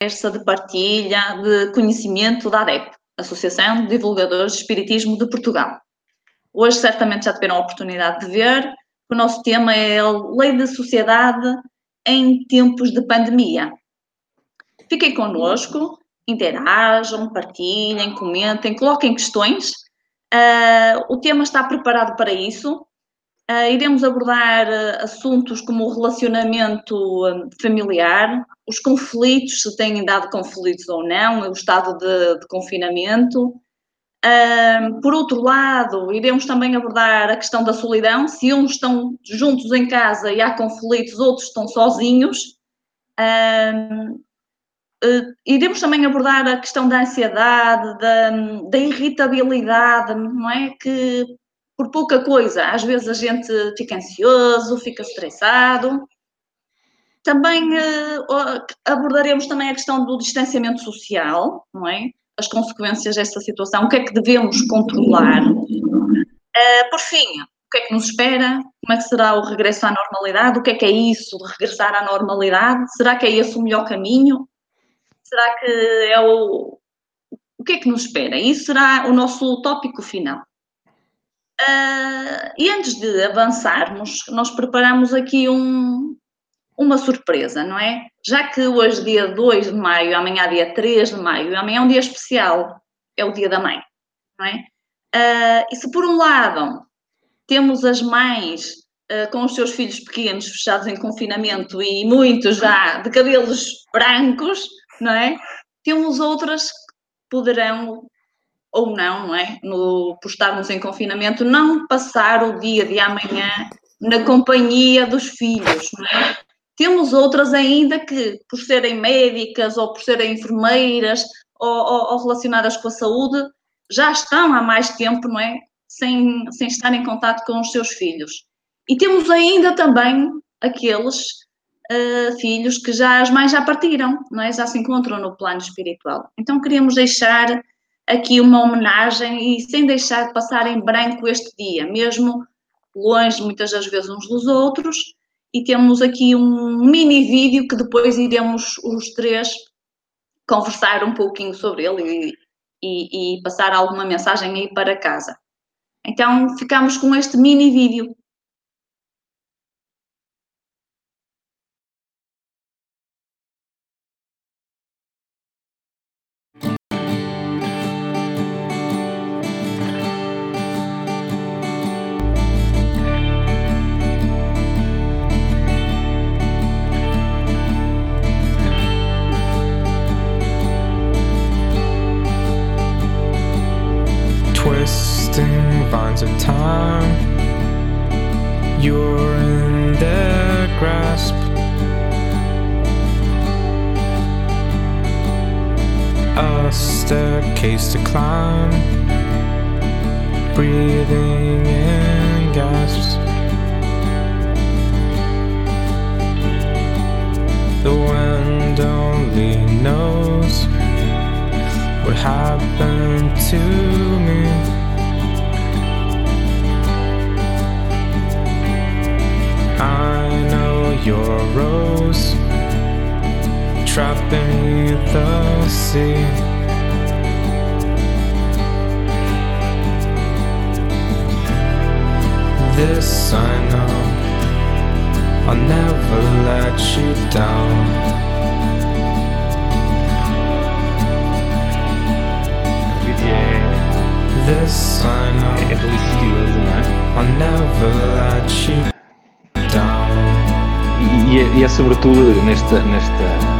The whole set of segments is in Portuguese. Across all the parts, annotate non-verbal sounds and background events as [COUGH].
conversa, de partilha, de conhecimento da ADEP, Associação de Divulgadores de Espiritismo de Portugal. Hoje certamente já tiveram a oportunidade de ver, o nosso tema é a Lei da Sociedade em tempos de pandemia. Fiquem connosco, interajam, partilhem, comentem, coloquem questões. Uh, o tema está preparado para isso. Uh, iremos abordar uh, assuntos como o relacionamento familiar, os conflitos, se têm dado conflitos ou não, o estado de, de confinamento. por outro lado, iremos também abordar a questão da solidão, se uns estão juntos em casa e há conflitos, outros estão sozinhos. Uh, iremos também abordar a questão da ansiedade, da, da, irritabilidade, não é? Que por pouca coisa, às vezes a gente fica ansioso, fica estressado. Também uh, abordaremos também a questão do distanciamento social, não é? As consequências desta situação, o que é que devemos controlar. Uh, por fim, o que é que nos espera? Como é que será o regresso à normalidade? O que é que é isso de regressar à normalidade? Será que é esse o melhor caminho? será que é o. O que é que nos espera? Isso será o nosso tópico final. Uh, e antes de avançarmos, nós preparamos aqui um, uma surpresa, não é? Já que hoje, dia 2 de maio, amanhã, dia 3 de maio, amanhã é um dia especial, é o dia da mãe, não é? Uh, e se por um lado temos as mães uh, com os seus filhos pequenos fechados em confinamento e muitos já de cabelos brancos, não é? Temos outras que poderão ou não, não é? No, por estarmos em confinamento, não passar o dia de amanhã na companhia dos filhos, não é? Temos outras ainda que, por serem médicas ou por serem enfermeiras ou, ou, ou relacionadas com a saúde, já estão há mais tempo, não é? Sem, sem estar em contato com os seus filhos. E temos ainda também aqueles uh, filhos que já as mães já partiram, não é? já se encontram no plano espiritual. Então queríamos deixar aqui uma homenagem e sem deixar de passar em branco este dia, mesmo longe muitas das vezes uns dos outros, e temos aqui um mini vídeo que depois iremos os três conversar um pouquinho sobre ele e, e, e passar alguma mensagem aí para casa. Então ficamos com este mini vídeo. Sea. This I know, I'll never let you down. This I know, I'll never let you e, é, e é sobretudo nesta, nesta, nesta,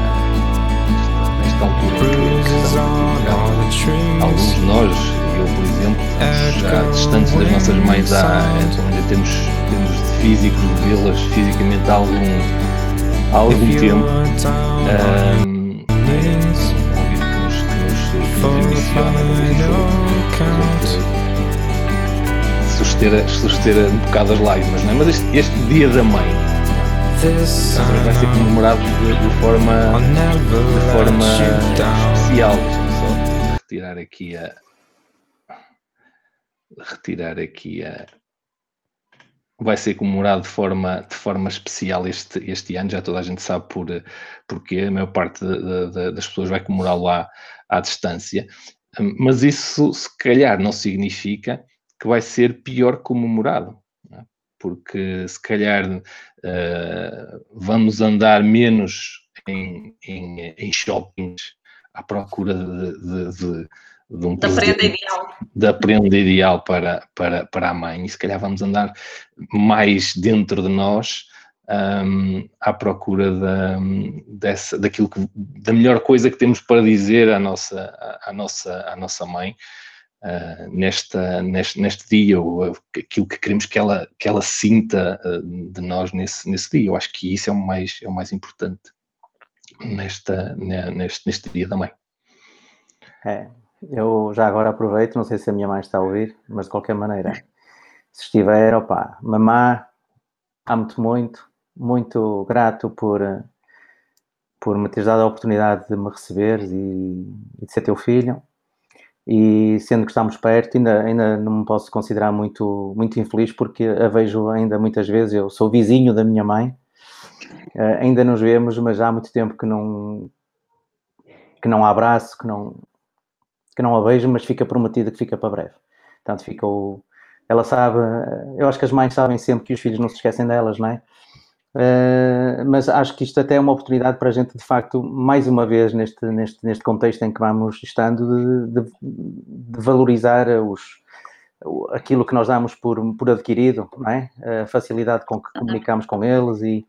alguns de nós, eu por exemplo, já distantes das nossas mães há, ainda temos, temos de físico, de vê-las fisicamente há algum, há algum tempo. Um, suster, suster um bocado as lágrimas, não é? Mas este, este dia da mãe vai ser comemorado de, de forma, de forma especial. Retirar aqui a. Retirar aqui a. vai ser comemorado de forma, de forma especial este, este ano, já toda a gente sabe por, porque a maior parte de, de, das pessoas vai comemorá-lo à, à distância, mas isso se calhar não significa que vai ser pior comemorado, é? porque se calhar uh, vamos andar menos em, em, em shoppings à procura de, de, de de um da prenda ideal. Da prenda ideal para, para, para a mãe. E se calhar vamos andar mais dentro de nós um, à procura da, dessa, daquilo que, da melhor coisa que temos para dizer à nossa, à nossa, à nossa mãe. Uh, nesta, neste, neste dia, ou aquilo que queremos que ela, que ela sinta uh, de nós nesse, nesse dia. Eu acho que isso é o mais, é o mais importante nesta, neste, neste dia da mãe. É, eu já agora aproveito, não sei se a minha mãe está a ouvir, mas de qualquer maneira, se estiver, opá, mamá, amo-te muito, muito grato por, por me teres dado a oportunidade de me receberes e, e, de ser teu filho. E sendo que estamos perto, ainda, ainda não me posso considerar muito, muito infeliz porque a vejo ainda muitas vezes. Eu sou vizinho da minha mãe, uh, ainda nos vemos, mas há muito tempo que não, que não a abraço, que não, que não a vejo, mas fica prometida que fica para breve. Portanto, fica o... Ela sabe, eu acho que as mães sabem sempre que os filhos não se esquecem delas, não é? Uh, mas acho que isto até é uma oportunidade para a gente, de facto, mais uma vez, neste, neste, neste contexto em que vamos estando, de, de, de valorizar os, aquilo que nós damos por, por adquirido, não é? a facilidade com que comunicamos com eles e,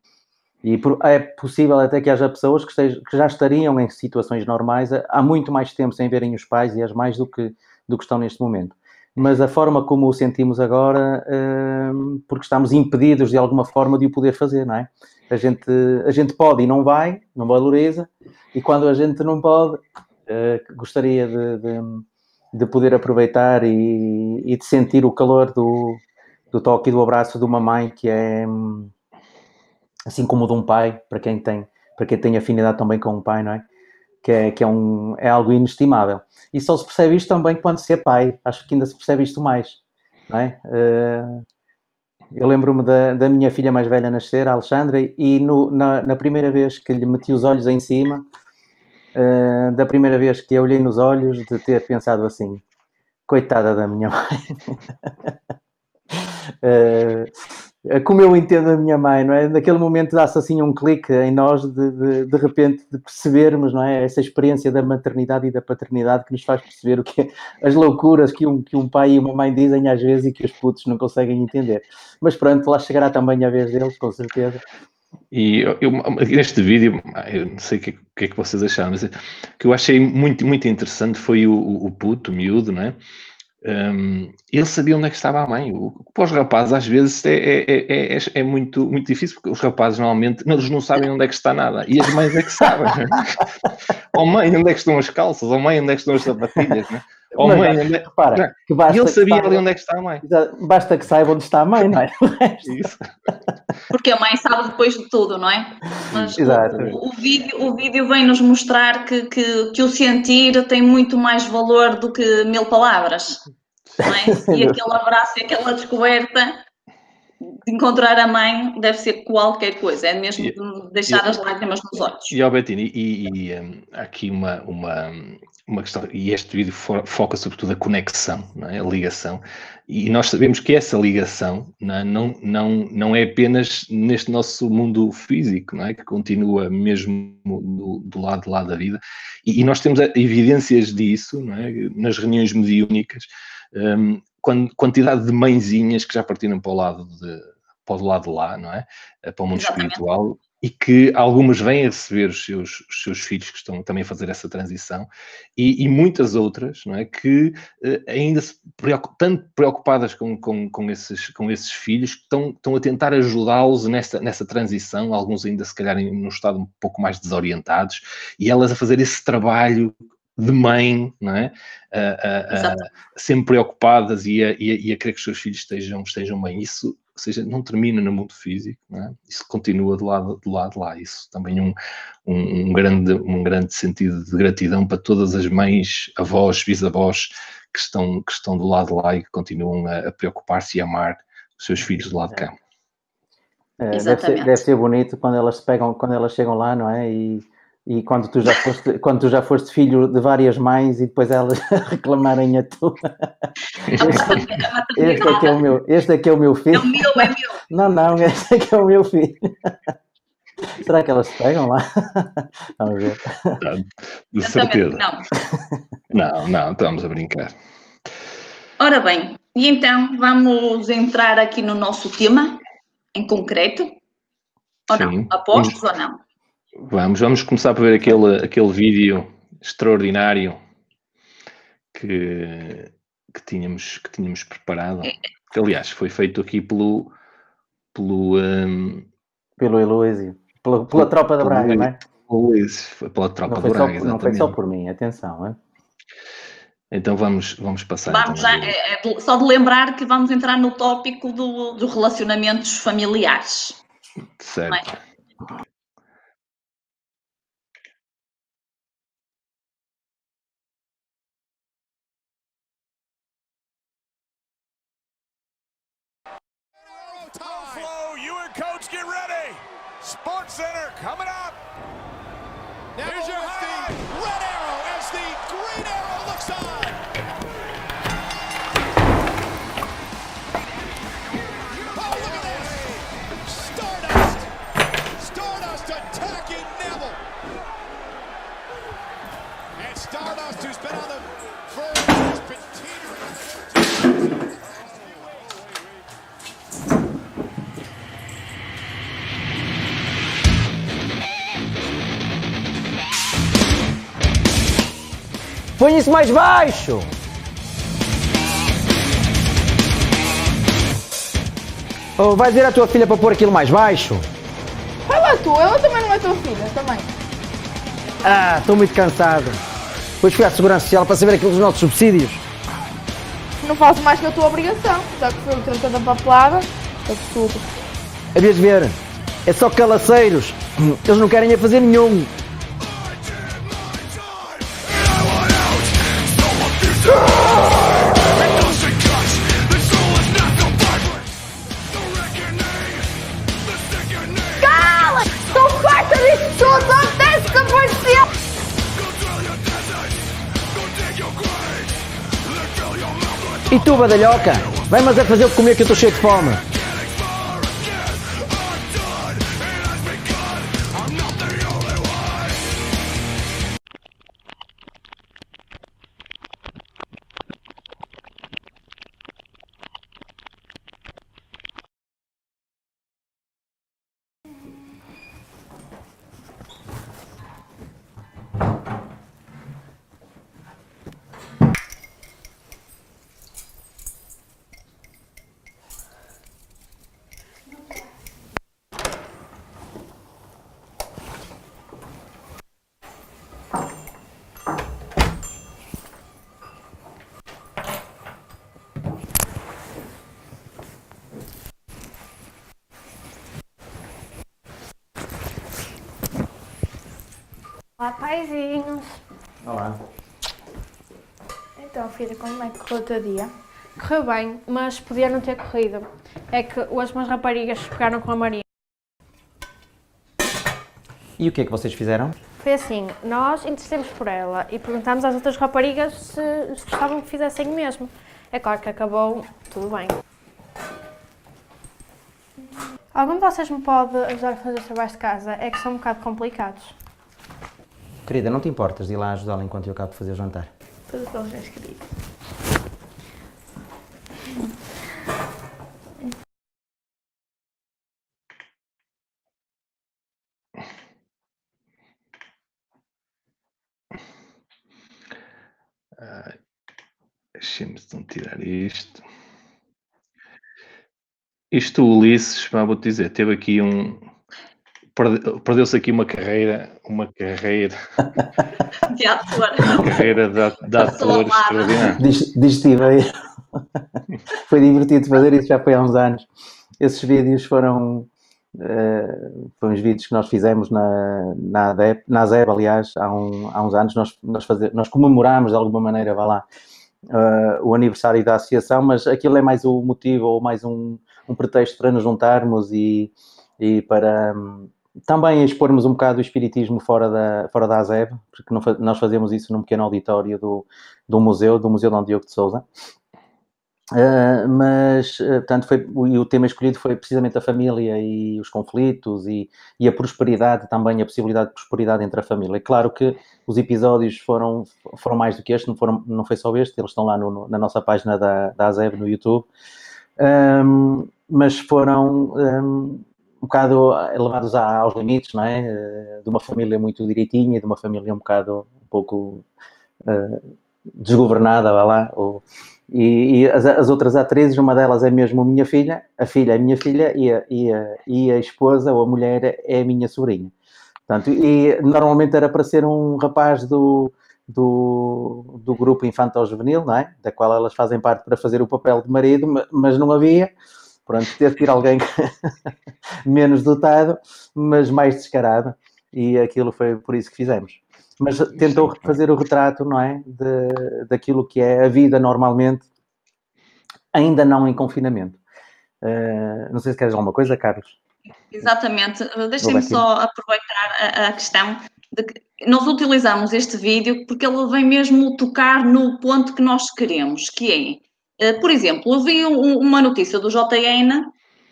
e é possível até que haja pessoas que, estejam, que, já estariam em situações normais há muito mais tempo sem verem os pais e as mães do que, do que estão neste momento. Mas a forma como o sentimos agora, hum, porque estamos impedidos de alguma forma de o poder fazer, não é? A gente, a gente pode e não vai, não valoriza, e quando a gente não pode, uh, gostaria de, de, de, poder aproveitar e, e, de sentir o calor do, do toque e do abraço de uma mãe que é hum, assim como o de um pai, para quem tem, para quem tem afinidade também com um pai, não é? Que, é, que é, um, é algo inestimável. E só se percebe isto também quando se é pai, acho que ainda se percebe isto mais, não é? Uh, eu lembro-me da, da, minha filha mais velha nascer, a Alexandra, e no, na, na, primeira vez que lhe meti os olhos em cima, uh, da primeira vez que eu olhei nos olhos, de ter pensado assim, coitada da minha [LAUGHS] mãe. É como eu entendo a minha mãe, não é? Naquele momento dá-se assim um clique em nós de, de, de, repente de percebermos, não é? Essa experiência da maternidade e da paternidade que nos faz perceber o que é, as loucuras que um, que um pai e uma mãe dizem às vezes e que os putos não conseguem entender. Mas pronto, lá chegará também a vez deles, com certeza. E eu, eu, neste vídeo, eu não sei o que, que, é que vocês acharam, mas o que eu achei muito, muito interessante foi o, o puto, o miúdo, não é? Um, ele sabia onde é que estava a mãe. O, para os rapazes, às vezes, é, é, é, é, muito, muito difícil, porque os rapazes normalmente eles não sabem onde é que está nada. E as mães é que sabem. ou [LAUGHS] mãe, onde é que estão as calças? Ou mãe, onde é que estão as sapatilhas? Né? Ou Mas, mãe, onde. Repara, que basta ele sabia ali onde é que está a mãe. Basta que saiba onde está a mãe, não é? [LAUGHS] Isso. Porque a mãe sabe depois de tudo, não é? Mas Exato. O, o, vídeo, o vídeo vem nos mostrar que, que, que o sentir tem muito mais valor do que mil palavras. Não é? [LAUGHS] E aquele abraço e aquela descoberta de encontrar a mãe deve ser qualquer coisa, é mesmo de deixar e, as lágrimas nos olhos. E, Albertini, e, e um, aqui uma, uma, uma questão, e este vídeo foca sobretudo a conexão, é? a ligação, e nós sabemos que essa ligação não, é? não, não, não é apenas neste nosso mundo físico, não é? que continua mesmo do, do lado de lá da vida, e, e nós temos evidências disso não é? nas reuniões mediúnicas, um, quantidade de mãezinhas que já partiram para o lado de, para o lado de lá, não é? Para o mundo Exatamente. espiritual e que algumas vêm a receber os seus, os seus filhos que estão também a fazer essa transição e, e muitas outras, não é? Que uh, ainda se preocup, tanto preocupadas com, com, com, esses, com esses filhos que estão, estão a tentar ajudá-los nessa, nessa transição, alguns ainda se calhar num estado um pouco mais desorientados e elas a fazer esse trabalho de mãe, não é? Uh, uh, uh, sempre preocupadas e a, e, a, e a, querer que os seus filhos estejam, estejam bem. Isso, ou seja, não termina no mundo físico, não é? Isso continua do lado, do lado de lá. Isso também um, um, um, grande, um grande sentido de gratidão para todas as mães, avós, bisavós que estão, que estão do lado de lá e que continuam a, a preocupar-se e amar os seus filhos do lado de cá. Eh, deve, ser, deve ser bonito quando elas se pegam, quando elas chegam lá, não é? E, e quando tu já foste, quando tu já foste filho de várias mães e depois elas [LAUGHS] reclamarem a tua. Este é que é o meu, este é que é o meu É filho. o meu, é meu. Não, não, este é que é o meu filho. Será que elas se pegam lá? Vamos ver. De certeza. Não. Não, estamos a brincar. Ora bem, e então vamos entrar aqui no nosso tema em concreto? Ou Sim. não? Apostos ou não? Vamos, vamos começar por ver aquele, aquele vídeo extraordinário que, que, tínhamos, que tínhamos preparado. Que, aliás, foi feito aqui pelo. pelo um, Pelo Heloísio. Pela, pela tropa da Braga, não é? Foi pela tropa do foi, só, Braga, não foi só por mim, atenção. É? Então vamos, vamos passar. Vamos então, já, é- é só de lembrar que vamos entrar no tópico do- dos relacionamentos familiares. Certo. Center coming up. Here's your highlight. Põe isso mais baixo! Oh, vai dizer à tua filha para pôr aquilo mais baixo? Fala tu, eu também não é tua filha, também. Ah, estou muito cansado. Depois fui à Segurança Social para saber aquilo dos nossos subsídios. Não faço mais que a tua obrigação. Já que foi o tratando a papelada, é tudo. Havias de ver, é só calaceiros. Eles não querem é fazer nenhum. Tu, badalhoca, vai mas a fazer o que comer que eu estou cheio de fome. Como que correu o teu dia? Correu bem, mas podia não ter corrido. É que hoje umas raparigas pegaram com a Maria. E o que é que vocês fizeram? Foi assim, nós insistimos por ela e perguntámos às outras raparigas se, gostavam que fizessem o mesmo. É claro que acabou tudo bem. Algum de vocês me pode ajudar a fazer os trabalhos de casa? É que são um bocado complicados. Querida, não te importas de ir lá ajudá-la enquanto eu acabo de fazer o jantar? Tudo meus queridos. Deixa-me então tirar isto. Isto, o Ulisses, pá, vou-te dizer, teve aqui um. perde- Perdeu-se aqui uma carreira, uma carreira, [LAUGHS] De ator. uma carreira de, de ator ao lado. extraordinário. Diz- Desestivei. [LAUGHS] foi divertido fazer isso, já foi há uns anos. Esses vídeos foram, eh, foram os vídeos que nós fizemos na, na, ADEP, na ASEB, aliás, há, um- há uns anos. Nós, nós, fazer, nós comemorámos de alguma maneira, vá lá, eh, o aniversário da associação, mas aquilo é mais o motivo ou mais um, um pretexto para nos juntarmos e, e para hum, também expormos um bocado o espiritismo fora da, fora da ASEB, porque não, nós fazemos isso num pequeno auditório do, do museu, do Museu Dom Diogo de Souza. Uh, mas, uh, portanto, foi, o, o tema escolhido foi precisamente a família e os conflitos e, e, a prosperidade também, a possibilidade de prosperidade entre a família. É claro que os episódios foram, foram mais do que este, não, foram, não foi só este, eles estão lá no, na nossa página da, da ASEB no YouTube, um, mas foram um, um bocado levados aos limites, não é? Uh, de uma família muito direitinha, de uma família um bocado, um pouco desgovernada, vá lá, ou, e, e as, as, outras atrizes, uma delas é mesmo minha filha, a filha é minha filha e a, e a, e a esposa ou a mulher é a minha sobrinha. Portanto, e normalmente era para ser um rapaz do, do, do grupo infantil-juvenil, não é? Da qual elas fazem parte para fazer o papel de marido, mas não havia. Pronto, teve que ir alguém [LAUGHS] menos dotado, mas mais descarado. E aquilo foi por isso que fizemos mas tentou fazer o retrato, não é? De, daquilo que é a vida normalmente, ainda não em confinamento. Uh, não sei se queres alguma coisa, Carlos. Exatamente. Deixem-me só aproveitar a, a, questão de que nós utilizamos este vídeo porque ele vem mesmo tocar no ponto que nós queremos, que é, uh, por exemplo, eu vi um, uma notícia do JN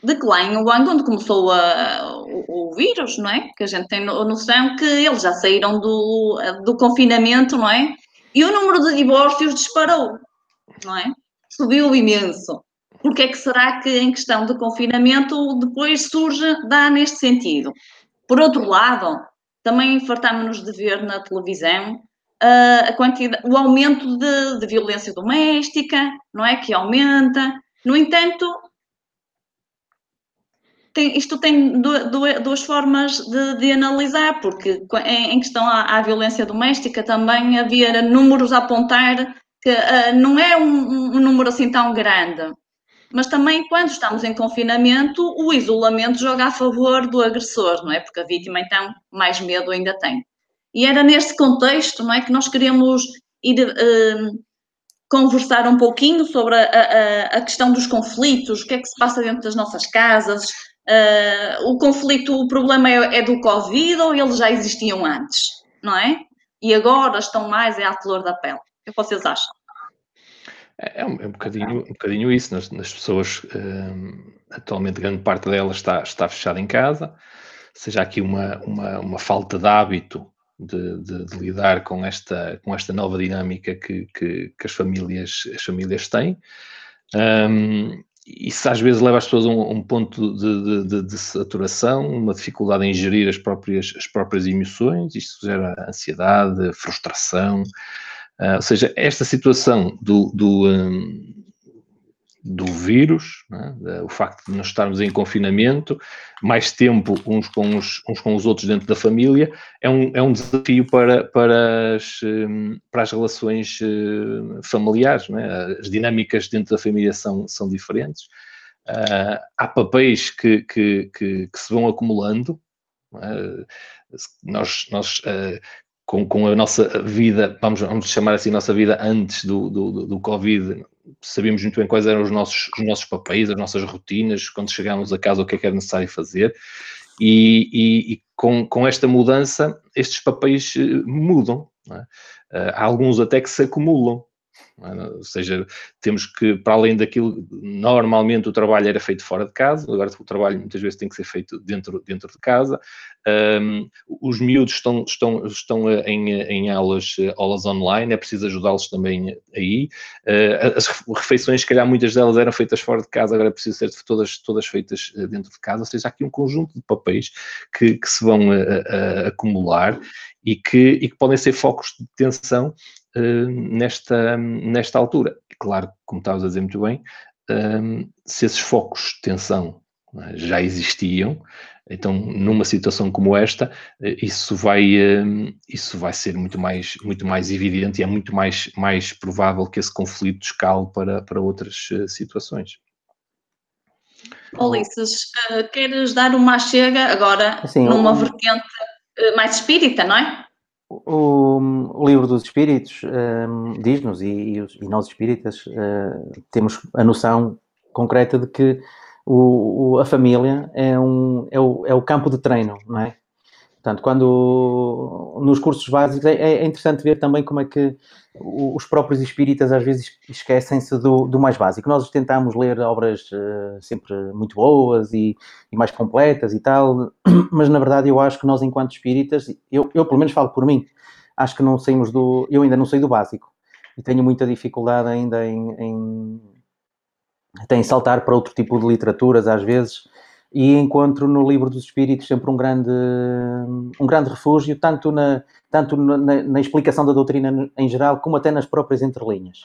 de em Uganda, onde começou a, o, o, vírus, não é? Que a gente tem noção que eles já saíram do, do confinamento, não é? E o número de divórcios disparou, não é? Subiu imenso. Porque é que será que em questão de confinamento depois surge, dá neste sentido? Por outro lado, também fartámos-nos de ver na televisão uh, a quantidade, o aumento de, de violência doméstica, não é? Que aumenta. No entanto, tem, isto tem duas, formas de, de, analisar, porque em, em questão à, à, violência doméstica também havia números a apontar que uh, não é um, um, número assim tão grande. Mas também, quando estamos em confinamento, o isolamento joga a favor do agressor, não é? Porque a vítima, então, mais medo ainda tem. E era neste contexto, não é, que nós queremos ir uh, conversar um pouquinho sobre a, a, a, questão dos conflitos, o que é que se passa dentro das nossas casas, Uh, o conflito, o problema é, é, do Covid ou eles já existiam antes, não é? E agora estão mais é à flor da pele. O que vocês acham? É, é um, é um, bocadinho, um bocadinho isso. Nas, nas pessoas, uh, atualmente, grande parte delas está, está fechada em casa, seja aqui uma, uma, uma falta de hábito de, de, de, lidar com esta, com esta nova dinâmica que, que, que as, famílias, as famílias têm. Um, isso às vezes leva as pessoas a um, um ponto de, de, de, saturação, uma dificuldade em gerir as próprias, as próprias emoções, isto gera ansiedade, frustração. Uh, ou seja, esta situação do, do, um, do vírus, né? o facto de nós estarmos em confinamento, mais tempo uns com os, uns com os outros dentro da família, é um, é um desafio para, para, as, hum, para as relações hum, familiares. Né? As dinâmicas dentro da família são, são diferentes. Uh, há papéis que, que, que, que, se vão acumulando. Uh, nós, nós uh, com, com a nossa vida, vamos, vamos chamar assim, nossa vida antes do, do, do Covid, sabíamos muito bem quais eram os nossos, os nossos papéis, as nossas rotinas, quando chegámos a casa, o que é que era necessário fazer. E, e, e com, com esta mudança, estes papéis eh, mudam. É? Eh, há alguns até que se acumulam. É? Ou seja, temos que, para além daquilo, normalmente o trabalho era feito fora de casa, agora o trabalho muitas vezes tem que ser feito dentro, dentro de casa. Um, os miúdos estão, estão, estão em, em aulas, aulas online, é preciso ajudá-los também aí. Uh, as refeições, se calhar muitas delas eram feitas fora de casa, agora é preciso ser todas, todas feitas eh, dentro de casa, ou seja, há aqui um conjunto de papéis que, que se vão uh, uh, acumular e que, e que podem ser focos de tensão nesta, nesta altura. Claro, como estavas a dizer muito bem, uh, se esses focos de tensão é, já existiam, então numa situação como esta, uh, isso vai, isso vai ser muito mais, muito mais evidente e é muito mais, mais provável que esse conflito escale para, para outras situações. Ulisses, queres dar uma chega agora Sim, numa vertente mais espírita, não é? O, o, livro dos espíritos um, diz-nos, e, e, nós espíritas uh, temos a noção concreta de que o, o, a família é, um, é, o, é o campo de treino, não é? Portanto, quando nos cursos básicos é, é interessante ver também como é que os próprios espíritas às vezes esquecem-se do, do, mais básico. Nós tentamos ler obras uh, sempre muito boas e, e, mais completas e tal, [CLEARS THROAT] mas na verdade eu acho que nós, enquanto espíritas, eu, eu pelo menos falo por mim, acho que não saímos do. Eu ainda não sei do básico e tenho muita dificuldade ainda em, em, em saltar para outro tipo de literaturas às vezes e encontro no livro dos Espíritos sempre um grande, um grande refúgio, tanto, na, tanto na, na explicação da doutrina em geral, como até nas próprias entrelinhas.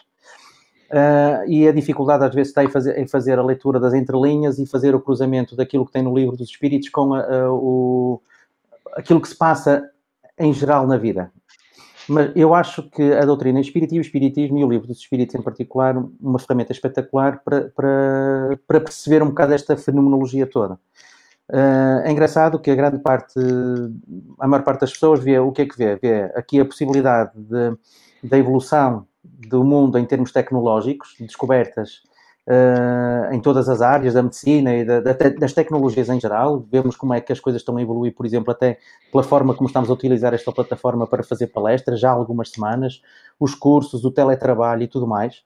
Uh, e a dificuldade às vezes está em fazer, em fazer, a leitura das entrelinhas e fazer o cruzamento daquilo que tem no livro dos Espíritos com a, a, o, aquilo que se passa em geral na vida. Mas eu acho que a doutrina espírita e o espiritismo, e o livro dos espíritos em particular, uma ferramenta espetacular para, para, para perceber um bocado esta fenomenologia toda. Uh, é engraçado que a grande parte, a maior parte das pessoas vê o que é que vê? Vê aqui a possibilidade de, da evolução do mundo em termos tecnológicos, de descobertas uh, em todas as áreas da medicina e da, da, das tecnologias em geral. Vemos como é que as coisas estão a evoluir, por exemplo, até pela forma como estamos a utilizar esta plataforma para fazer palestras já há algumas semanas, os cursos, o teletrabalho e tudo mais.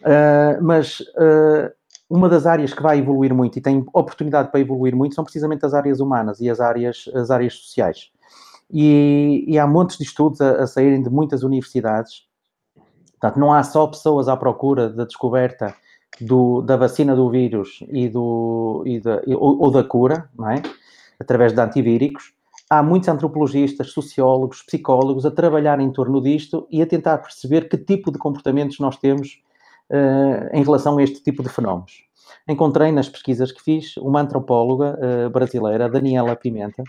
Uh, mas uh, uma das áreas que vai evoluir muito e tem oportunidade para evoluir muito são precisamente as áreas humanas e as áreas, as áreas sociais. E, e há montes de estudos a, a saírem de muitas universidades. Portanto, não há só pessoas à procura da descoberta do, da vacina do vírus e, do, e da, ou, ou, da cura, não é? através de antivíricos. Há muitos antropologistas, sociólogos, psicólogos a trabalhar em torno disto e a tentar perceber que tipo de comportamentos nós temos uh, em relação a este tipo de fenómenos. Encontrei nas pesquisas que fiz uma antropóloga uh, brasileira, Daniela Pimenta,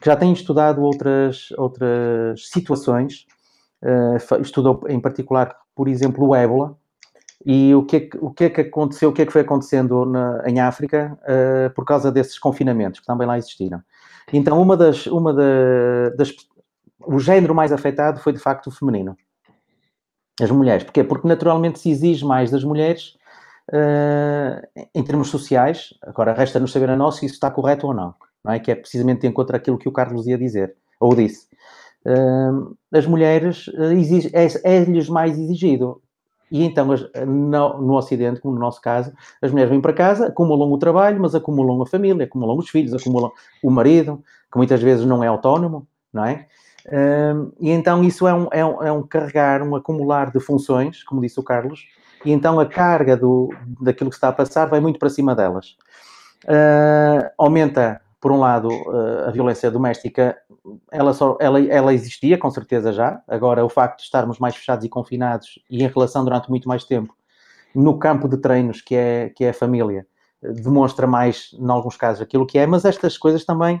que já tem estudado outras, outras situações, uh, estudou em particular, por exemplo, o ébola, e o que é que, o que, é que aconteceu, o que é que foi acontecendo na, em África uh, por causa desses confinamentos que também lá existiram. Então, uma das, uma da, das, o género mais afetado foi de facto o feminino, as mulheres. Porquê? Porque naturalmente se exige mais das mulheres uh, em termos sociais. Agora, resta-nos saber a nós se isso está correto ou não, não é? Que é precisamente de encontro àquilo que o Carlos ia dizer, ou disse. Uh, as mulheres é-lhes é mais exigido e então, as, no, no, Ocidente, como no nosso caso, as mulheres vêm para casa, acumulam o trabalho, mas acumulam a família, acumulam os filhos, acumulam o marido, que muitas vezes não é autónomo, não é? Um, e então isso é um, é, um, é um carregar, um acumular de funções, como disse o Carlos, e então a carga do, daquilo que está a passar vai muito para cima delas. Uh, aumenta por um lado, eh, a violência doméstica, ela, só, ela, ela existia, com certeza já. Agora, o facto de estarmos mais fechados e confinados e em relação durante muito mais tempo no campo de treinos que é, que é a família, demonstra mais, em alguns casos, aquilo que é. Mas estas coisas também,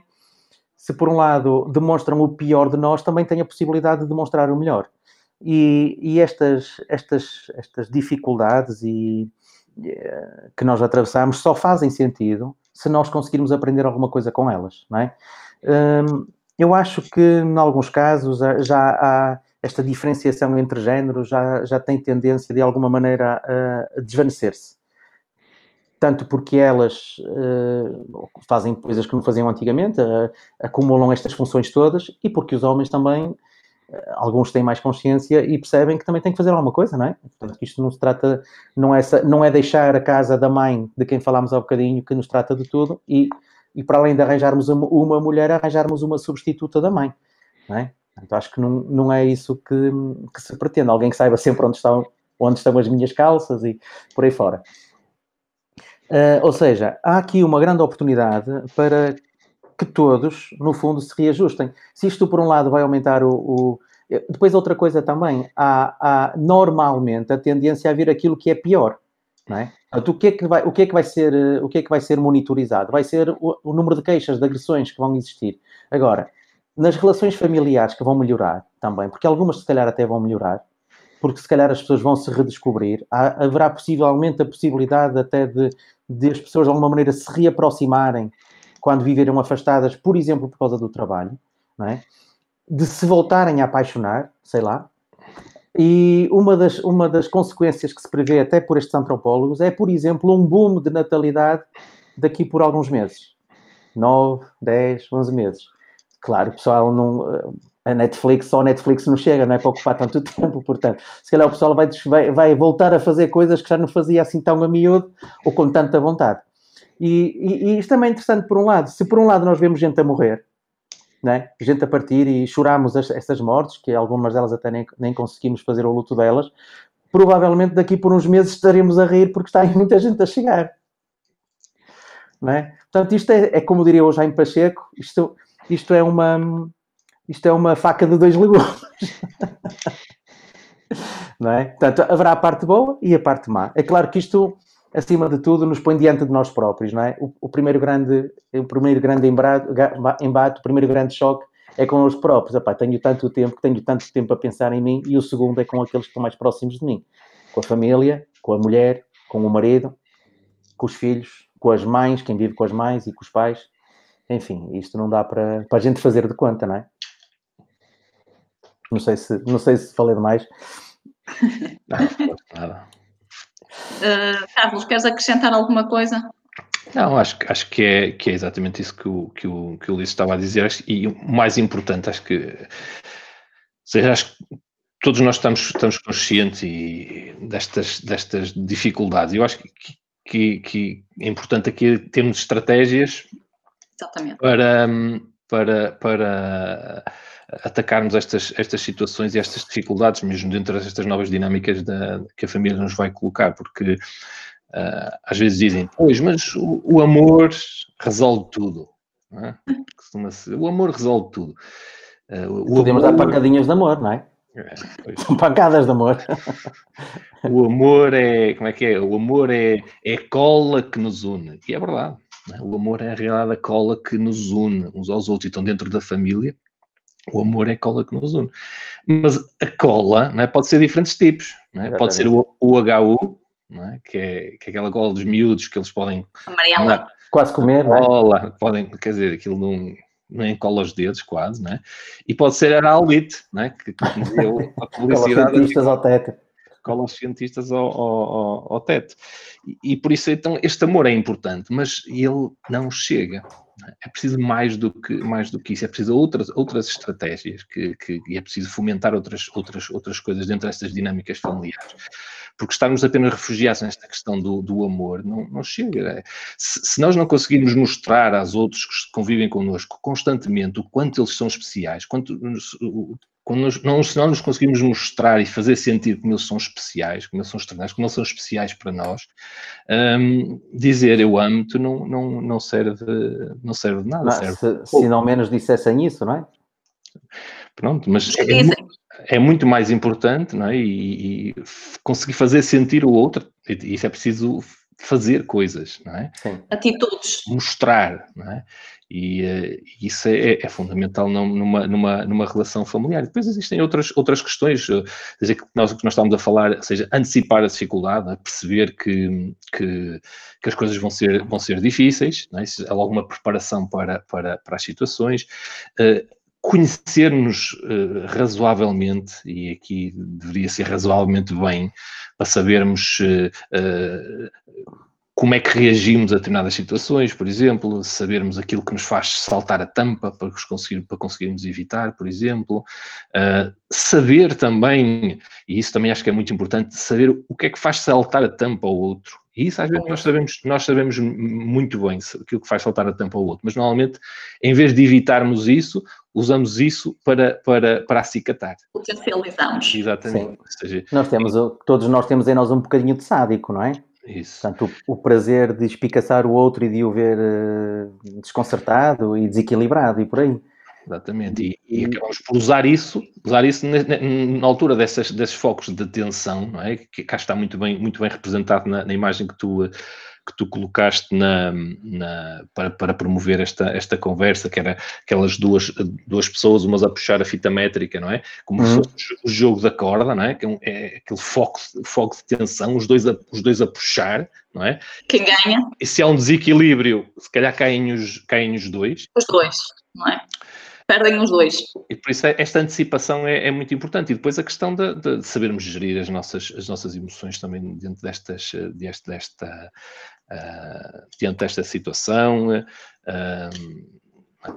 se por um lado demonstram o pior de nós, também têm a possibilidade de demonstrar o melhor. E, e estas, estas, estas dificuldades e, eh, que nós atravessamos só fazem sentido se nós conseguirmos aprender alguma coisa com elas, não é? Hum, eu acho que, em alguns casos, já há esta diferenciação entre géneros, já, já tem tendência, de alguma maneira, a desvanecer-se. Tanto porque elas uh, fazem coisas que não faziam antigamente, uh, acumulam estas funções todas, e porque os homens também alguns têm mais consciência e percebem que também têm que fazer alguma coisa, não é? Portanto, isto não se trata, não é, não é deixar a casa da mãe, de quem falámos há bocadinho, que nos trata de tudo, e, e para além de arranjarmos uma, mulher, arranjarmos uma substituta da mãe, não é? Portanto, acho que não, não é isso que, que se pretende. Alguém que saiba sempre onde estão, onde estão as minhas calças e por aí fora. Uh, ou seja, há aqui uma grande oportunidade para que todos, no fundo, se reajustem. Se isto, por um lado, vai aumentar o. o... Depois, outra coisa também, há, há, normalmente a tendência a ver aquilo que é pior. Não é? o, que é que vai, o, que é que vai ser, o que é que vai ser monitorizado? Vai ser o, o número de queixas, de agressões que vão existir. Agora, nas relações familiares que vão melhorar também, porque algumas se calhar até vão melhorar, porque se calhar as pessoas vão se redescobrir, há, haverá possivelmente a possibilidade até de, de as pessoas de alguma maneira se reaproximarem quando viveram afastadas, por exemplo, por causa do trabalho, não é? de se voltarem a apaixonar, sei lá. E uma das, uma das consequências que se prevê até por estes antropólogos é, por exemplo, um boom de natalidade daqui por alguns meses. 9, 10, 11 meses. Claro, o pessoal não. A Netflix, só a Netflix não chega, não é para ocupar tanto [LAUGHS] tempo, portanto, se calhar o pessoal vai, vai, vai voltar a fazer coisas que já não fazia assim tão a miúdo ou com tanta vontade. E, e, e isto também é interessante por um lado. Se por um lado nós vemos gente a morrer, né? gente a partir e choramos essas mortes, que algumas delas até nem, nem conseguimos fazer o luto delas, provavelmente daqui por uns meses estaremos a rir porque está aí muita gente a chegar. Não é? Portanto, isto é, é como diria o Jaime Pacheco, isto, isto, é uma, isto é uma faca de dois legumes. [LAUGHS] não é? Portanto, haverá a parte boa e a parte má. É claro que isto, acima de tudo, nos põe diante de nós próprios, não é? O, o primeiro grande, o primeiro grande embate, embate, o primeiro grande choque é com os próprios. Epá, tenho tanto tempo, tenho tanto tempo a pensar em mim, e o segundo é com aqueles que estão mais próximos de mim. Com a família, com a mulher, com o marido, com os filhos, com as mães, quem vive com as mães e com os pais. Enfim, isto não dá para, para a gente fazer de conta, não é? Não sei se, não sei se falei demais. [LAUGHS] Não, nada. Uh, Carlos, queres acrescentar alguma coisa? Não, acho, acho que, é, que é exatamente isso que o, que o, que o Ulisses estava a dizer. E o mais importante, acho que. Seja, acho que todos nós estamos, estamos conscientes e destas, destas dificuldades. Eu acho que, que, que é importante aqui termos estratégias Exatamente. para, para, para atacarmos estas, estas situações e estas dificuldades, mesmo dentro destas novas dinâmicas da, que a família nos vai colocar, porque uh, às vezes dizem, pois, mas o, o amor resolve tudo. É? [LAUGHS] O amor resolve tudo. Uh, Podemos amor... dar pancadinhas de amor, não é? É, São [LAUGHS] pancadas de amor. [LAUGHS] O amor é, como é que é? O amor é, é cola que nos une. E é verdade. É? O amor é a realidade a cola que nos une uns aos outros. Então, dentro da família, o amor é a cola que nos une. Mas a cola é? pode ser de diferentes tipos. É? Pode ser o, o HU, é? Que, é, que é aquela cola dos miúdos que eles podem. Amarela. Quase comer, cola, podem, quer dizer, aquilo não nem cola os dedos quase, né? E pode ser a Alite, né? Que, que deu a [LAUGHS] publicidade. Cientistas ao teto. Cola os cientistas ao, ao, ao teto. E, e, por isso, então, este amor é importante, mas ele não chega. É preciso mais do que, mais do que isso, é preciso outras, outras estratégias, que, que, e é preciso fomentar outras, outras, outras coisas dentro destas dinâmicas familiares. Porque estarmos apenas refugiados nesta questão do, do amor não, não chega. É. Se, se, nós não conseguirmos mostrar aos outros que convivem connosco constantemente o quanto eles são especiais, quanto, quando nós, não, se não nos conseguimos mostrar e fazer sentir como eles são especiais, como eles são extraordinários, como eles são especiais para nós, um, dizer eu amo-te não, não, não, serve, não serve de nada. Não, serve se, se, não menos dissessem isso, não é? Pronto, mas é, é, muito mais importante não é? E, e, conseguir fazer sentir o outro, e isso é preciso fazer coisas, não é? Sim. Atitudes. Mostrar, não é? E uh, isso é, é, fundamental numa, numa, numa relação familiar. Depois existem outras, outras questões, uh, dizer, que nós, que nós estamos a falar, ou seja, antecipar a dificuldade, a perceber que, que, que, as coisas vão ser, vão ser difíceis, não é? há alguma preparação para, para, para as situações. Uh, conhecer-nos uh, razoavelmente, e aqui deveria ser razoavelmente bem, para sabermos uh, uh, como é que reagimos a determinadas situações, por exemplo, sabermos aquilo que nos faz saltar a tampa para, conseguir, para conseguirmos evitar, por exemplo, uh, saber também, e isso também acho que é muito importante, saber o que é que faz saltar a tampa ao outro. E isso às vezes nós sabemos, nós sabemos muito bem aquilo que faz saltar a tampa ao outro, mas normalmente, em vez de evitarmos isso, usamos isso para, para, para acicatar. Potencializamos. Exatamente. Seja, nós temos, todos nós temos em nós um bocadinho de sádico, não é? Isso. Portanto, o, o, prazer de espicaçar o outro e de o ver uh, desconcertado e desequilibrado e por aí. Exatamente, e, e acabamos por usar isso, usar isso na, na, altura dessas, desses focos de atenção, não é? Que cá está muito bem, muito bem representado na, na imagem que tu, que tu colocaste na, na, para, para promover esta, esta conversa, que era aquelas duas, duas pessoas, umas a puxar a fita métrica, não é? Como uhum. o jogo da corda, não é? Que é, é aquele foco, foco de tensão, os dois, a, os dois a puxar, não é? Quem ganha? E se há um desequilíbrio, se calhar caem os, caem os dois. Os dois, não é? Perdem os dois. E por isso é- esta antecipação é, é muito importante. E depois a questão de, de sabermos gerir as nossas, as nossas emoções também dentro destas, eh, deste, desta, ah, diante desta situação. ah,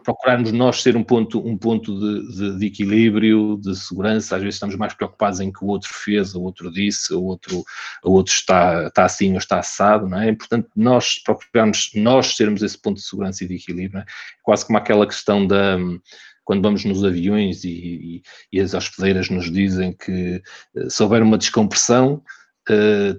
procurarmos nós ser um ponto, um ponto de, de- de equilíbrio, de segurança. Às vezes estamos mais preocupados em que o outro fez, o outro disse, o outro, o outro está, está assim ou está assado, não é? É importante nós procurarmos, nós sermos esse ponto de segurança e de equilíbrio, não é? Quase como aquela questão da quando vamos nos aviões e, e- e as hospedeiras nos dizem que eh, se houver uma descompressão, eh,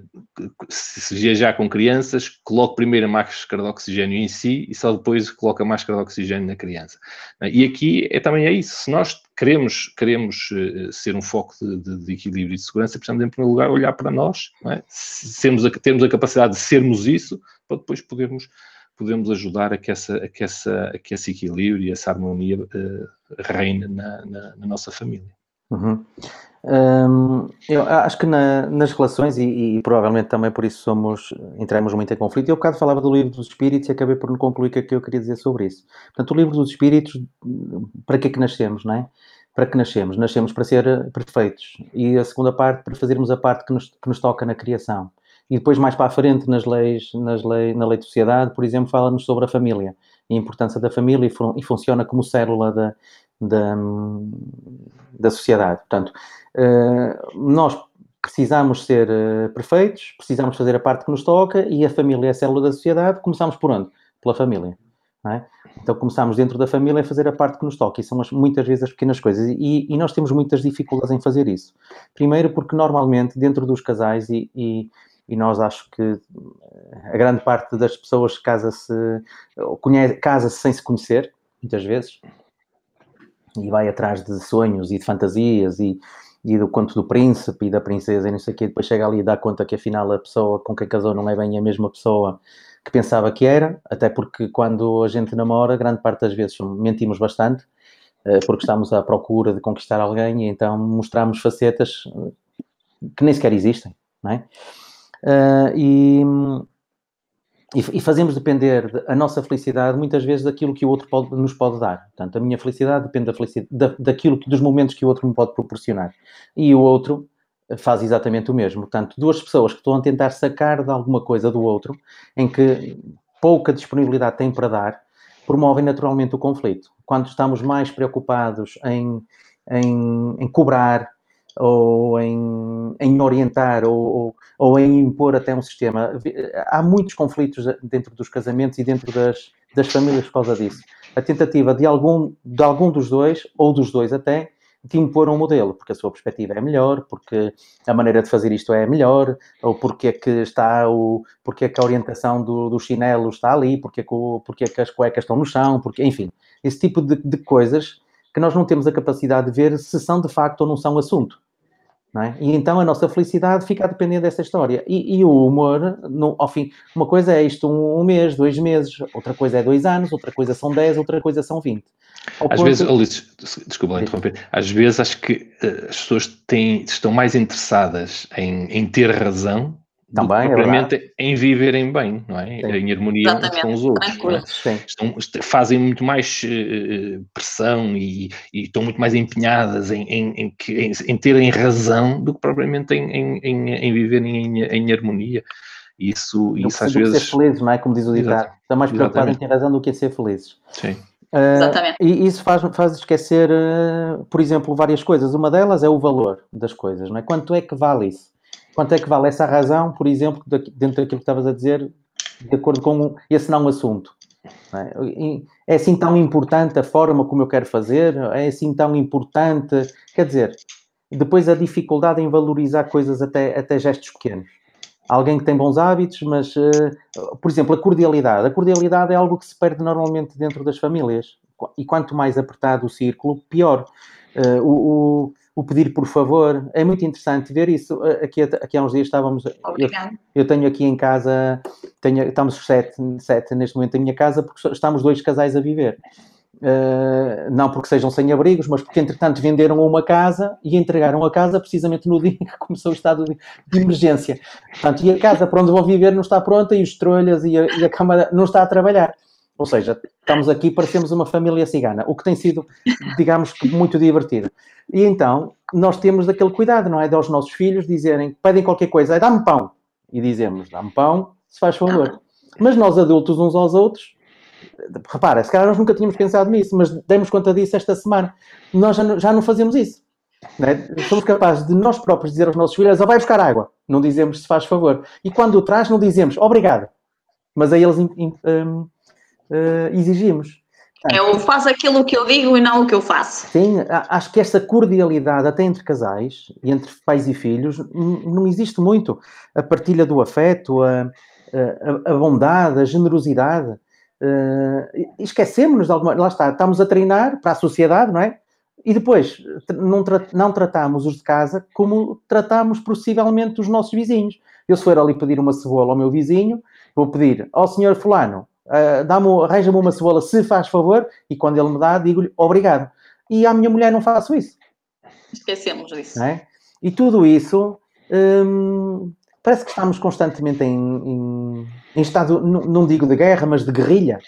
se viajar com crianças, coloque primeiro a máscara de oxigênio em si e só depois coloca a máscara de oxigênio na criança. E aqui é, também é isso. Se nós queremos, queremos eh, ser um foco de, de- de equilíbrio e de segurança, precisamos, em primeiro lugar, olhar para nós, é? Se- sermos a, termos a capacidade de sermos isso, para depois podermos, podermos ajudar a que, essa, a, que essa, a que esse equilíbrio e essa harmonia eh, reine na, na- na nossa família. Uhum. Eu acho que na- nas relações, e, e provavelmente também por isso somos, entramos muito em conflito, eu há bocado falava do livro dos espíritos e acabei por não concluir o que é que eu queria dizer sobre isso. Portanto, o livro dos espíritos, para que é que nascemos, não é? Para que nascemos? Nascemos para ser eh, perfeitos. E a segunda parte, para fazermos a parte que nos, que nos toca na criação. E depois, mais para a frente, nas leis, nas lei, na lei de sociedade, por exemplo, fala-nos sobre a família a importância da família e, fun- e funciona como célula da, da, da sociedade. Portanto, eh, nós precisamos ser eh, perfeitos, precisamos fazer a parte que nos toca e a família é a célula da sociedade. Começamos por onde? Pela família. é? Então começamos dentro da família a fazer a parte que nos toca e são as- muitas vezes as pequenas coisas e, e nós temos muitas dificuldades em fazer isso. Primeiro porque normalmente dentro dos casais e, e- e nós acho que eh, a grande parte das pessoas casa-se conhece- casa-se sem se conhecer, muitas vezes, e vai atrás de sonhos e de fantasias e, e do conto do príncipe e da princesa e não sei o quê, depois chega ali e dá conta que afinal a pessoa com quem casou não é bem a mesma pessoa que pensava que era, até porque quando a gente namora, grande parte das vezes mentimos bastante, eh, porque estamos à procura de conquistar alguém e então mostramos facetas eh, que nem sequer existem, não é? Ah, e, e, fazemos depender de- a nossa felicidade muitas vezes daquilo que o outro pode- nos pode dar. Portanto, a minha felicidade depende da felicidade, da, daquilo dos momentos que o outro me pode proporcionar. E o outro faz exatamente o mesmo. Portanto, duas pessoas que estão a tentar sacar de alguma coisa do outro, em que pouca disponibilidade têm para dar, promovem naturalmente o conflito. Quando estamos mais preocupados em, em, em cobrar ou em, em orientar ou, ou, ou em impor até um sistema, há muitos conflitos dentro dos casamentos e dentro das, das famílias por causa disso. A tentativa de algum, de algum dos dois, ou dos dois até, de impor um modelo, porque a sua perspectiva é melhor, porque a maneira de fazer isto é melhor, ou porque é que está o, porque é que a orientação do, do chinelo está ali, porque é, que o, porque é que as cuecas estão no chão, porque, enfim, esse tipo de, de coisas que nós não temos a capacidade de ver se são de facto ou não são assunto. É? E então a nossa felicidade fica a depender dessa história. E, e o humor, no, ao fim, uma coisa é isto um, um, mês, dois meses, outra coisa é dois anos, outra coisa são dez, outra coisa são vinte. Ao às ponto... vezes, Ulisses, desculpa interromper, às vezes acho que uh, as pessoas têm, estão mais interessadas em, em ter razão também, propriamente é em viverem bem, não é? Sim. Em harmonia uns com os outros. É? Estão, fazem muito mais uh, pressão e, e, estão muito mais empenhadas em, em, em, em, em terem razão do que propriamente em, em viverem em, harmonia. Isso, isso às vezes. ser felizes, não é? Como diz o ditado. Estão mais preocupados em ter razão do que em ser felizes. Sim. Uh, Exatamente. E isso faz, faz esquecer, uh, por exemplo, várias coisas. Uma delas é o valor das coisas, não é? Quanto é que vale isso? Quanto é que vale essa razão, por exemplo, dentro daquilo que estavas a dizer, de acordo com esse não assunto? É? é assim tão importante a forma como eu quero fazer? É assim tão importante? Quer dizer, depois a dificuldade em valorizar coisas até, até gestos pequenos. Alguém que tem bons hábitos, mas, uh, por exemplo, a cordialidade. A cordialidade é algo que se perde normalmente dentro das famílias. E quanto mais apertado o círculo, pior. Uh, o, o, o, pedir por favor, é muito interessante ver isso. Aqui, aqui há uns dias estávamos. Eu, eu, tenho aqui em casa, tenho, estamos sete, sete neste momento em minha casa, porque estamos dois casais a viver. Uh, não porque sejam sem-abrigos, mas porque entretanto venderam uma casa e entregaram a casa precisamente no [LAUGHS] dia em que começou o estado de, emergência. Portanto, e a casa para onde vão viver não está pronta e os trolhas e a, e a cama não está a trabalhar. Ou seja, estamos aqui, parecemos uma família cigana, o que tem sido, digamos muito divertido. E então, nós temos daquele cuidado, não é? De aos nossos filhos dizerem, pedem qualquer coisa, dá-me pão. E dizemos, dá-me pão, se faz favor. Mas nós adultos, uns aos outros, repara, se calhar nós nunca tínhamos pensado nisso, mas demos conta disso esta semana. Nós já não, já não fazemos isso. Não é? Somos capazes de nós próprios dizer aos nossos filhos, ah, vai buscar água. Não dizemos se faz favor. E quando o traz, não dizemos obrigado. Mas a eles um, uh, exigimos. Eu faço aquilo que eu digo e não o que eu faço. Sim, acho que essa cordialidade, até entre casais e entre pais e filhos, não existe muito. A partilha do afeto, a, a, a bondade, a generosidade. Uh, esquecemos de alguma. Lá está, estamos a treinar para a sociedade, não é? E depois não, tra não tratamos os de casa como tratamos possivelmente os nossos vizinhos. Eu, se for ali pedir uma cebola ao meu vizinho, vou pedir ao senhor Fulano, uh, arranja-me uma cebola, se faz favor, e quando ele me dá, digo-lhe obrigado. E à minha mulher não faço isso. Esquecemos disso. É? E tudo isso hum, parece que estamos constantemente em, em, em estado, não digo de guerra, mas de guerrilha,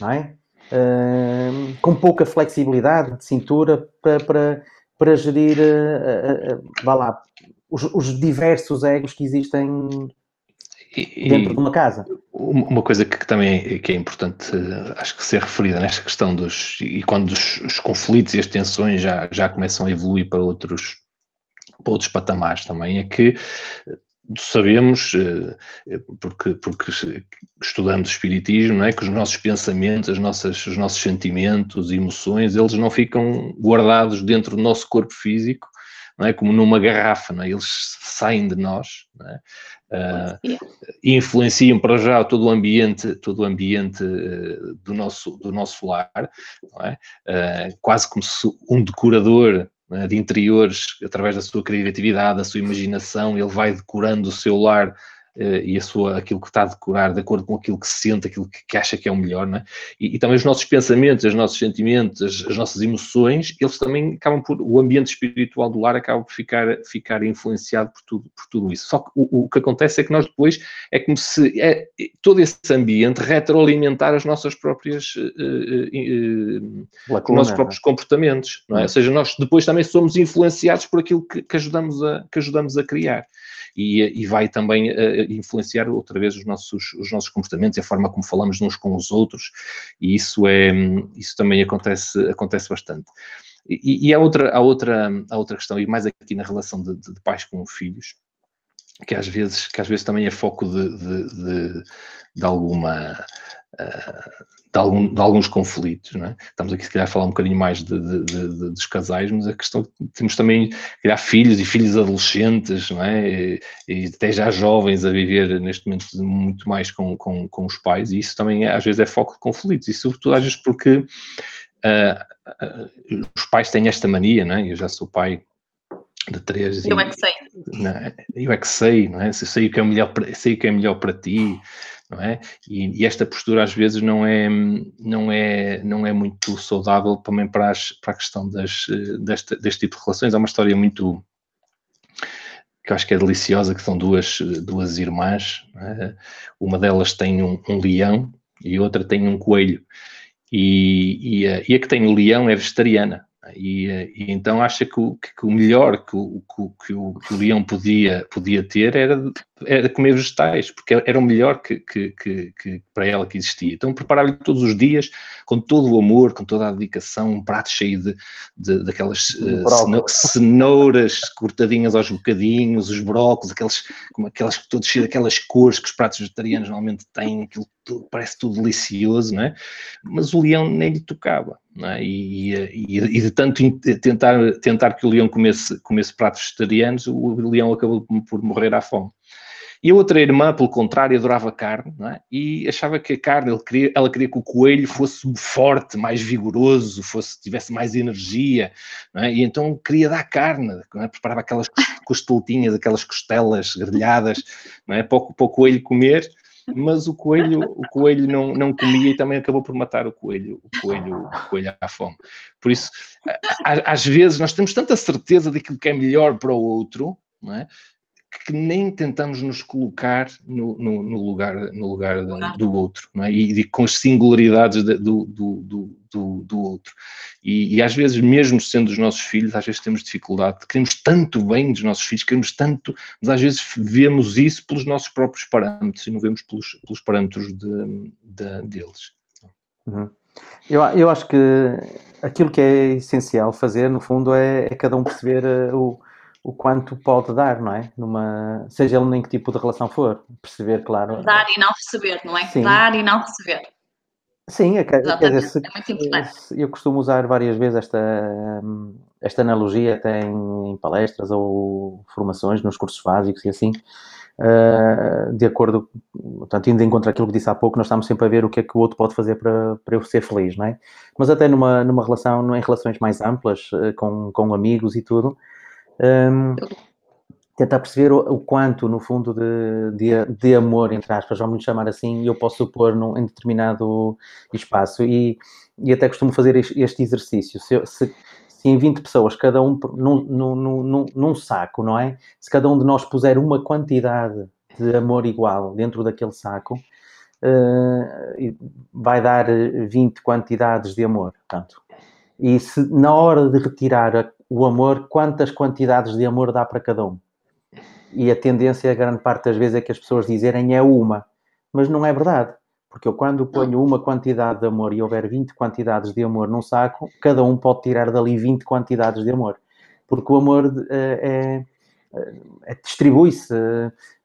não é? Uh, com pouca flexibilidade de cintura para, para, para gerir, uh, uh, vá lá, os, os, diversos egos que existem e, dentro de uma casa. Uma coisa que também que é importante, acho que ser referida nesta questão dos, e quando os, os conflitos e as tensões já, já começam a evoluir para outros, para outros patamares também, é que sabemos, eh, porque, porque estudamos espiritismo, não é? que os nossos pensamentos, as nossas, os nossos sentimentos, emoções, eles não ficam guardados dentro do nosso corpo físico, não é? como numa garrafa, não é? eles saem de nós não é? Uh, influenciam para já todo o ambiente, todo o ambiente uh, do, nosso, do nosso lar, é? uh, quase como se um decorador né, de interiores, através da sua criatividade, da sua imaginação, ele vai decorando o seu lar e a sua, aquilo que está a decorar, de acordo com aquilo que se sente, aquilo que, acha que é o melhor, é? e, e, também os nossos pensamentos, os nossos sentimentos, as, as, nossas emoções, eles também acabam por, o ambiente espiritual do lar acaba por ficar, ficar influenciado por tudo, por tudo isso. Só que o, o que acontece é que nós depois, é como se é, todo esse ambiente retroalimentar as nossas próprias, uh, uh, os nossos próprios comportamentos, não é? Hum. Ou seja, nós depois também somos influenciados por aquilo que, que ajudamos, a, que ajudamos a criar e, e vai também influenciar outra vez os nossos, os nossos comportamentos a forma como falamos uns com os outros, e isso, é, isso também acontece, acontece bastante. E, e há, outra, há, outra, há outra questão, e mais aqui na relação de, de, de pais com filhos, que às vezes, que às vezes também é foco de, de, de, de alguma de, algum, de, alguns conflitos. Não é? Estamos aqui, se calhar, a falar um bocadinho mais de, de, dos casais, mas a questão temos também, calhar, filhos e filhos adolescentes, não é? E, e, até já jovens a viver neste momento muito mais com, com, com os pais, e isso também às vezes é foco de conflitos, e sobretudo às vezes porque uh, uh, os pais têm esta mania, não é? Eu já sou pai de três. Eu e, é que sei. Não, é? eu é que sei, não é? Eu sei o que é melhor para, sei o que é melhor para ti não é? E, e, esta postura às vezes não é, não é, não é muito saudável também para, as, para a questão das, deste, deste tipo de relações. Há uma história muito que eu acho que é deliciosa, que são duas, duas irmãs, é? uma delas tem um, um, leão e outra tem um coelho, e, e, a, e a que tem o leão é vegetariana, e, e, então acha que o, que o melhor que o, que, o, que o leão podia, podia ter era, era comer vegetais, porque era o melhor que, que, que para ela que existia. Então preparava-lhe todos os dias, com todo o amor, com toda a dedicação, um prato cheio de, de daquelas uh, cenouras cortadinhas aos bocadinhos, os brócolos, aqueles, como aquelas, todos cheios daquelas cores que os pratos vegetarianos normalmente têm, aquilo tudo, parece tudo delicioso, não é? Mas o leão nem lhe tocava. É? E, e, e, de tanto tentar, tentar que o leão comesse, comesse pratos vegetarianos, o leão acabou por morrer à fome. E a outra irmã, pelo contrário, adorava carne, é? e achava que a carne, queria, ela queria que o coelho fosse forte, mais vigoroso, fosse, tivesse mais energia, é? e então queria dar carne, é? preparava aquelas costeletinhas, aquelas costelas grelhadas, é? para, o, para o coelho comer, mas o coelho, o coelho não, não comia e também acabou por matar o coelho, o coelho, o coelho à fome. Por isso, às vezes nós temos tanta certeza daquilo que é melhor para o outro, não é? Que nem tentamos nos colocar no, no, no lugar, no lugar do, do outro, não é? E, e, com as singularidades de, do, do, do, do, outro. E, e, às vezes, mesmo sendo os nossos filhos, às vezes temos dificuldade, queremos tanto bem dos nossos filhos, queremos tanto, mas às vezes vemos isso pelos nossos próprios parâmetros e não vemos pelos, pelos parâmetros de, de, deles. Uhum. Eu, eu acho que aquilo que é essencial fazer, no fundo, é, é cada um perceber uh, o o quanto pode dar, não é? Numa, seja ele nem que tipo de relação for, perceber, claro. Dar e não receber, não é? Sim. Dar e não receber. Sim, é, quer dizer, se, é muito importante. Eu costumo usar várias vezes esta, esta analogia até em, em palestras ou formações nos cursos básicos e assim, uh, de acordo, portanto, indo de encontro àquilo que disse há pouco, nós estamos sempre a ver o que é que o outro pode fazer para, para eu ser feliz, não é? Mas até numa, numa relação, em relações mais amplas, uh, com, com amigos e tudo, um, tentar perceber o, o, quanto, no fundo, de, de, de, amor, entre aspas, vamos chamar assim, eu posso pôr num, em determinado espaço. E, e até costumo fazer este exercício. Se, se, se em 20 pessoas, cada um num, num, num, num, saco, não é? Se cada um de nós puser uma quantidade de amor igual dentro daquele saco, uh, vai dar 20 quantidades de amor. Portanto, e se na hora de retirar o amor, quantas quantidades de amor dá para cada um? E a tendência, a grande parte das vezes, é que as pessoas dizerem é uma, mas não é verdade. Porque eu, quando ponho uma quantidade de amor e houver 20 quantidades de amor num saco, cada um pode tirar dali 20 quantidades de amor. Porque o amor é, é, é distribui-se,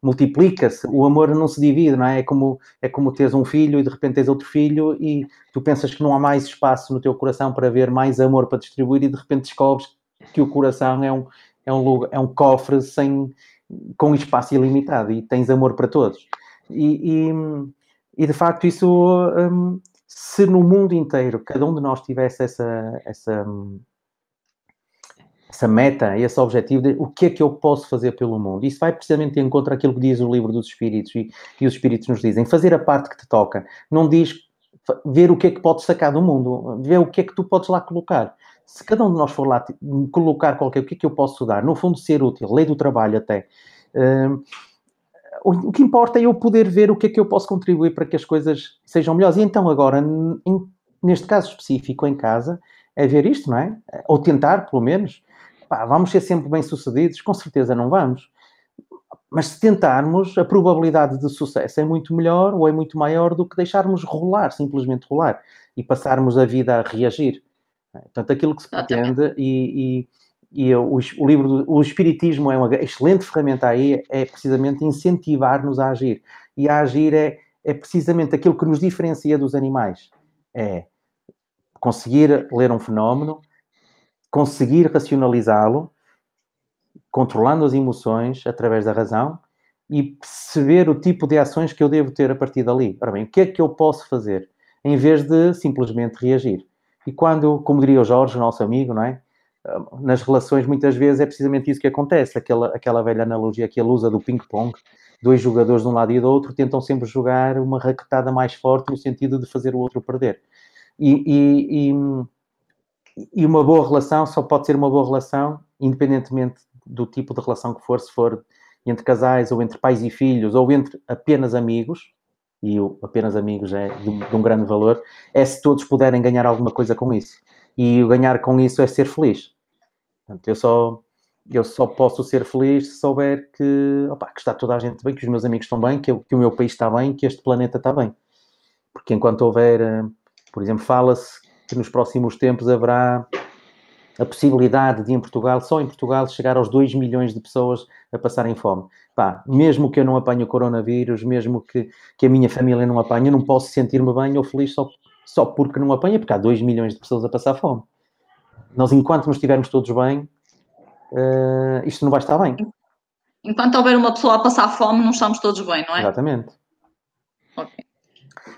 multiplica-se. O amor não se divide, não é? É como, é como teres um filho e de repente tens outro filho e tu pensas que não há mais espaço no teu coração para ver mais amor para distribuir e de repente descobres que o coração é um, é um, lugar, é um cofre sem, com espaço ilimitado e tens amor para todos. E, e, e de facto, isso, um, se no mundo inteiro cada um de nós tivesse essa, essa, essa meta, esse objetivo de o que é que eu posso fazer pelo mundo, isso vai precisamente em encontro àquilo que diz o livro dos Espíritos e, e os Espíritos nos dizem: fazer a parte que te toca. Não diz ver o que é que podes sacar do mundo, ver o que é que tu podes lá colocar se cada um de nós for lá colocar qualquer, o que é que eu posso dar? No fundo, ser útil, lei do trabalho até. Uh, o que importa é eu poder ver o que é que eu posso contribuir para que as coisas sejam melhores. E então, agora, em, neste caso específico, em casa, é ver isto, não é? Ou tentar, pelo menos. Pá, vamos ser sempre bem-sucedidos? Com certeza não vamos. Mas se tentarmos, a probabilidade de sucesso é muito melhor ou é muito maior do que deixarmos rolar, simplesmente rolar, e passarmos a vida a reagir. Portanto, aquilo que se pretende e, e, e o, o, livro, do, o Espiritismo é uma excelente ferramenta aí, é precisamente incentivar-nos a agir. E a agir é, é precisamente aquilo que nos diferencia dos animais. É conseguir ler um fenómeno, conseguir racionalizá-lo, controlando as emoções através da razão e perceber o tipo de ações que eu devo ter a partir dali. Ora bem, o que é que eu posso fazer? Em vez de simplesmente reagir. E quando, como diria o Jorge, nosso amigo, não é? Nas relações, muitas vezes é precisamente isso que acontece. Aquela, aquela velha analogia que ele usa do ping-pong. Dois jogadores de um lado e do outro tentam sempre jogar uma raquetada mais forte no sentido de fazer o outro perder. E, e, e, e uma boa relação só pode ser uma boa relação, independentemente do tipo de relação que for, se for entre casais, ou entre pais e filhos, ou entre apenas amigos, e o apenas amigos é de, de, um grande valor, é se todos puderem ganhar alguma coisa com isso. E ganhar com isso é ser feliz. Portanto, eu só, eu só posso ser feliz se souber que, opa, que está toda a gente bem, que os meus amigos estão bem, que, eu, que o meu país está bem, que este planeta está bem. Porque enquanto houver, eh, por exemplo, fala-se que nos próximos tempos haverá a possibilidade de em Portugal, só em Portugal, chegar aos 2 milhões de pessoas a passarem fome. Pá, mesmo que eu não apanhe o coronavírus, mesmo que, que a minha família não apanhe, eu não posso sentir-me bem ou feliz só, só porque não apanha, porque há 2 milhões de pessoas a passar fome. Nós, enquanto nos estivermos todos bem, uh, isto não vai estar bem. Enquanto houver uma pessoa a passar fome, não estamos todos bem, não é? Exatamente. Ok.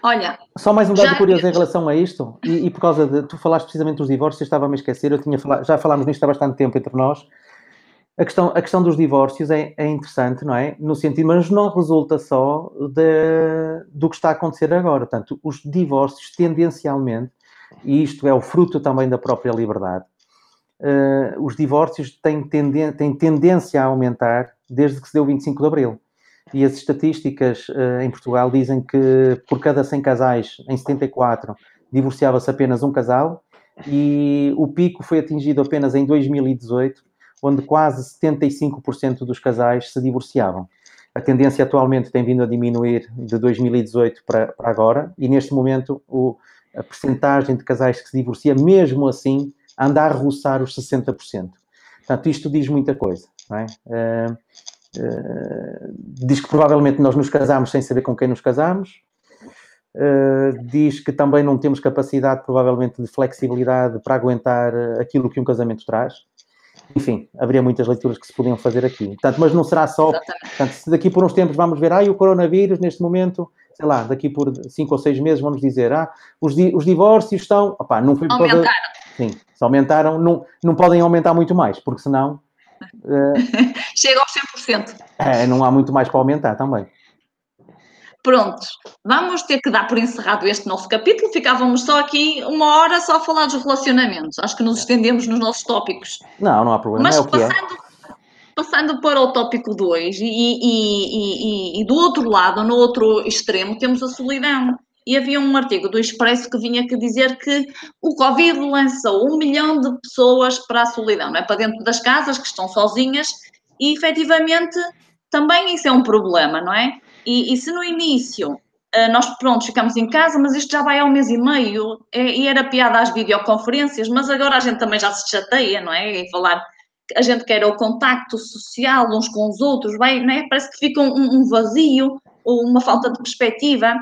Olha. Só mais um dado curioso em relação a isto, e, e, por causa de. Tu falaste precisamente dos divórcios, estava-me a esquecer, eu tinha falado, já falámos nisto há bastante tempo entre nós. A questão, a questão dos divórcios é, é interessante, não é? No sentido, mas não resulta só de, do que está a acontecer agora. Portanto, os divórcios tendencialmente, e isto é o fruto também da própria liberdade, uh, os divórcios têm, tenden têm tendência a aumentar desde que se deu o 25 de Abril. E as estatísticas uh, em Portugal dizem que por cada 100 casais, em 74, divorciava-se apenas um casal, e o pico foi atingido apenas em 2018, onde quase 75% dos casais se divorciavam. A tendência atualmente tem vindo a diminuir de 2018 para, para agora, e neste momento o, a percentagem de casais que se divorcia, mesmo assim, anda a roçar os 60%. Portanto, isto diz muita coisa. É? Uh, uh, diz que provavelmente nós nos casamos sem saber com quem nos casamos. Uh, diz que também não temos capacidade, provavelmente, de flexibilidade para aguentar aquilo que um casamento traz. Enfim, haveria muitas leituras que se podiam fazer aqui. Portanto, mas não será só. Portanto, se daqui por uns tempos vamos ver, ah, o coronavírus neste momento, sei lá, daqui por cinco ou seis meses vamos dizer, ah, os, di os divórcios estão. Opá, não foi Aumentaram. Sim, se aumentaram, não, não podem aumentar muito mais, porque senão. Uh... [LAUGHS] Chega aos 100%. É, não há muito mais para aumentar também. Prontos, vamos ter que dar por encerrado este nosso capítulo. Ficávamos só aqui uma hora só a falar dos relacionamentos. Acho que nos estendemos nos nossos tópicos. Não, não há problema. Mas é passando, é. passando para o tópico 2 e, e, e, e, do outro lado, no outro extremo, temos a solidão. E havia um artigo do Expresso que vinha que dizer que o Covid lançou um milhão de pessoas para a solidão, não é? Para dentro das casas, que estão sozinhas, e efetivamente também isso é um problema, não é? E, e, se no início uh, nós, pronto, ficamos em casa, mas isto já vai há um mês e meio, é, e era piada às videoconferências, mas agora a gente também já se chateia, não é? E falar, a gente quer o contacto social uns com os outros, vai, não é? Parece que fica um, um vazio ou uma falta de perspectiva.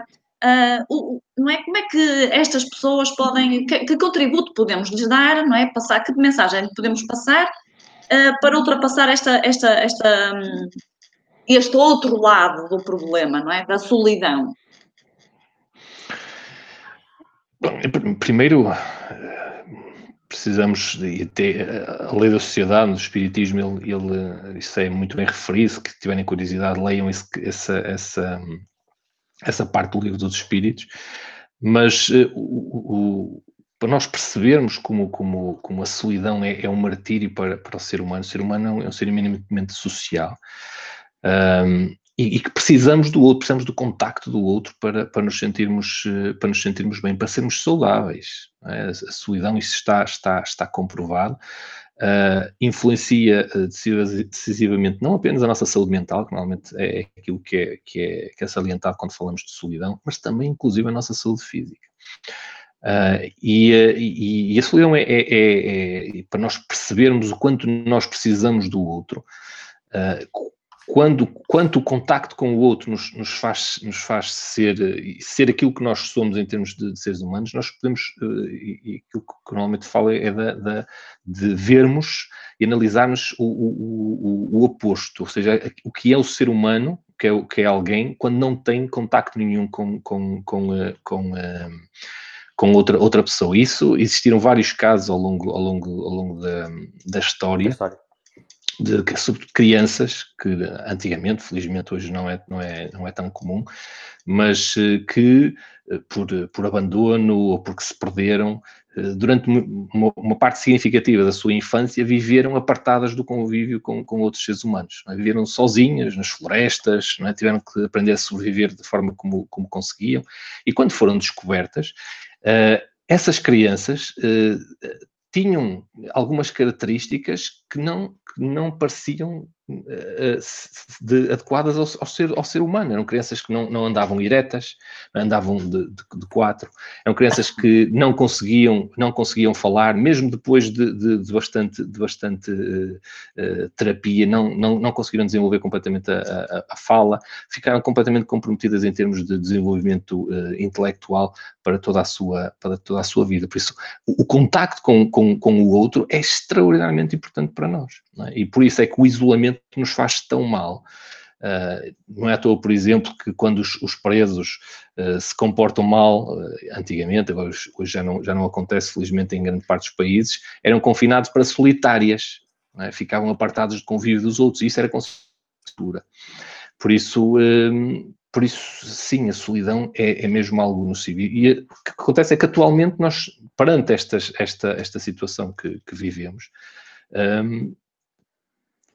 Uh, não é? Como é que estas pessoas podem, que, que, contributo podemos lhes dar, não é? Passar, que mensagem podemos passar uh, para ultrapassar esta, esta, esta, um, este outro lado do problema, não é? Da solidão? Bom, primeiro, precisamos de ter a lei da sociedade, no espiritismo, ele, ele, isso é muito bem referido, se tiverem curiosidade, leiam esse, essa, essa, essa parte do livro dos espíritos, mas uh, o, o, para nós percebermos como, como, como a solidão é, é um martírio para, para o ser humano, o ser humano é um ser eminentemente social um, e, e, que precisamos do outro, precisamos do contacto do outro para, para, nos, sentirmos, eh, para nos sentirmos bem, para sermos saudáveis. É? A solidão, isso está, está, está comprovado. Uh, influencia uh, decisivamente não apenas a nossa saúde mental, que normalmente é aquilo que é, que, é, que é salientado quando falamos de solidão, mas também, inclusive, a nossa saúde física. Uh, e, e, e, a solidão é, é, é, é, para nós percebermos o quanto nós precisamos do outro, quando, quanto o contacto com o outro nos, nos, faz, nos faz ser, ser aquilo que nós somos em termos de, de seres humanos, nós podemos, uh, e, e, aquilo que normalmente falo é da, da, de vermos e analisarmos o, o, o, o, oposto, ou seja, o que é o ser humano, que é, que é alguém, quando não tem contacto nenhum com, com, com, uh, com, uh, com outra, outra pessoa. Isso, existiram vários casos ao longo, ao longo, ao longo da, da história. Da história de, sobretudo crianças, que antigamente, felizmente hoje não é, não é, não é tão comum, mas eh, que eh, por, por abandono ou porque se perderam, eh, durante uma, uma, parte significativa da sua infância, viveram apartadas do convívio com, com outros seres humanos. É? Viveram sozinhas, nas florestas, é? tiveram que aprender a sobreviver de forma como, como conseguiam, e quando foram descobertas, uh, essas crianças uh, tinham algumas características que não, que não pareciam de, adequadas ao, ao, ser, ao ser humano. Eram crianças que não, não andavam eretas, andavam de, de, de, quatro. Eram crianças que não conseguiam, não conseguiam falar, mesmo depois de, de bastante, bastante uh, uh, terapia, não, não, não conseguiram desenvolver completamente a, a, a, fala, ficaram completamente comprometidas em termos de desenvolvimento intelectual para toda a sua, para toda a sua vida. Por isso, o, o contacto com, com, com o outro é extraordinariamente importante para nós. É? E por isso é que o isolamento nos faz tão mal. Uh, não é à toa, por exemplo, que quando os, os presos uh, se comportam mal, uh, antigamente, agora hoje, já, não, já não acontece, felizmente, em grande parte dos países, eram confinados para solitárias, é? ficavam apartados do convívio dos outros, e isso era considerado. Por isso, por isso, sim, a solidão é, é mesmo algo nocivo. E o que acontece é que atualmente nós, perante estas, esta, esta situação que, que vivemos, um,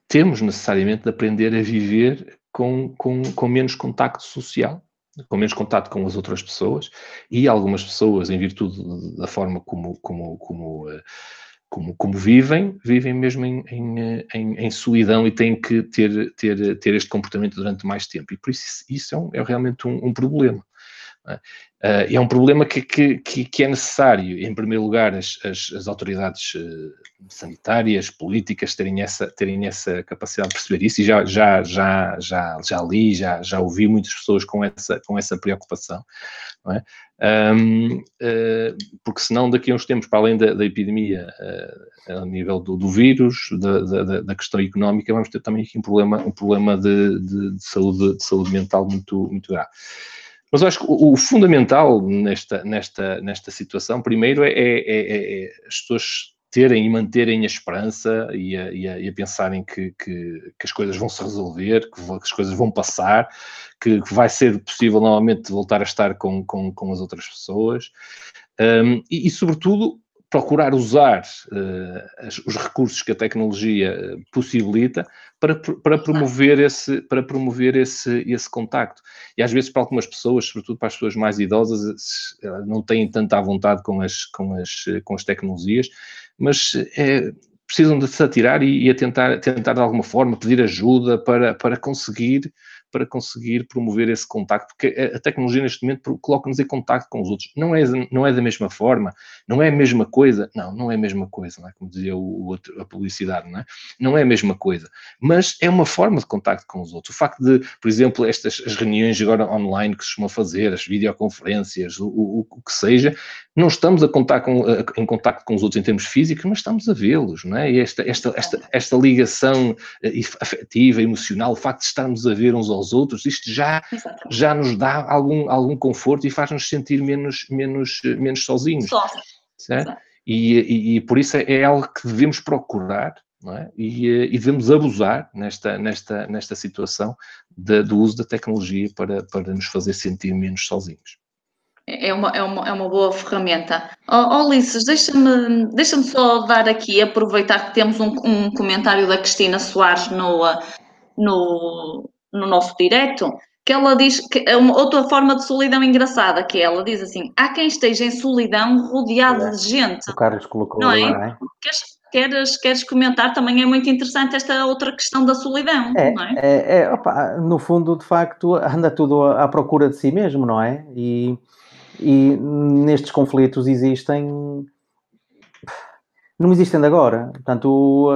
temos necessariamente de aprender a viver com, com, com menos contacto social, com menos contato com as outras pessoas e algumas pessoas, em virtude da forma como, como, como, eh, como, como vivem, vivem mesmo em, em, em, em, solidão e têm que ter, ter, ter este comportamento durante mais tempo. E por isso isso é, um, é realmente um, um problema. Uh, é um problema que, que, que, é necessário, em primeiro lugar, as, as, as autoridades uh, sanitárias, políticas, terem essa, terem essa capacidade de perceber isso, e já, já, já, já, já li, já, já ouvi muitas pessoas com essa, com essa preocupação, é? um, uh, porque senão daqui a uns tempos, para além da, da epidemia, a nível do, do vírus, da, da, da, questão económica, vamos ter também aqui um problema, um problema de, de, de saúde, de saúde mental muito, muito grave. Mas eu acho que o, o fundamental nesta, nesta, nesta situação, primeiro, é, é, é, é, as pessoas terem e manterem a esperança e a, e a, e a pensarem que, que, que, as coisas vão se resolver, que, que as coisas vão passar, que, vai ser possível novamente voltar a estar com, com, com as outras pessoas. Um, e, e, sobretudo, procurar usar uh, os recursos que a tecnologia eh, possibilita para, para promover, esse, para promover esse, esse contacto. E às vezes para algumas pessoas, sobretudo para as pessoas mais idosas, eh, não têm tanta vontade com as, com as, com as tecnologias, mas é, precisam de se atirar e, e a tentar, tentar de alguma forma pedir ajuda para, para conseguir para conseguir promover esse contacto, porque a tecnologia neste momento coloca-nos em contacto com os outros. Não é, não é da mesma forma, não é a mesma coisa, não, não é a mesma coisa, é? como dizia o, o, a publicidade, não é? Não é a mesma coisa, mas é uma forma de contacto com os outros. O facto de, por exemplo, estas as reuniões agora online que se costumam fazer, as videoconferências, o, o, o que seja, não estamos a contar com, a, em contacto com os outros em termos físicos, mas estamos a vê-los, não é? E esta, esta, esta, esta ligação eh, afetiva, emocional, o facto de estarmos a ver uns outros, isto já, já nos dá algum, algum conforto e faz-nos sentir menos, menos, menos sozinhos. Certo? E, e, e, por isso é algo que devemos procurar é? e, eh, e, devemos abusar nesta, nesta, nesta situação de, do uso da tecnologia para, para nos fazer sentir menos sozinhos é uma, é uma, é uma boa ferramenta. Oh, oh Ulisses, deixa-me deixa só dar aqui, aproveitar que temos um, um comentário da Cristina Soares no, no, no nosso direto, que ela diz que é uma outra forma de solidão engraçada, que ela diz assim, há quem esteja em solidão rodeado é. de gente. O Carlos colocou não é? Não é? Queres, queres, queres comentar? Também é muito interessante esta outra questão da solidão, é, não é? é, é opa, no fundo, de facto, anda tudo à procura de si mesmo, não é? E e nestes conflitos existem. Não existem de agora. Portanto,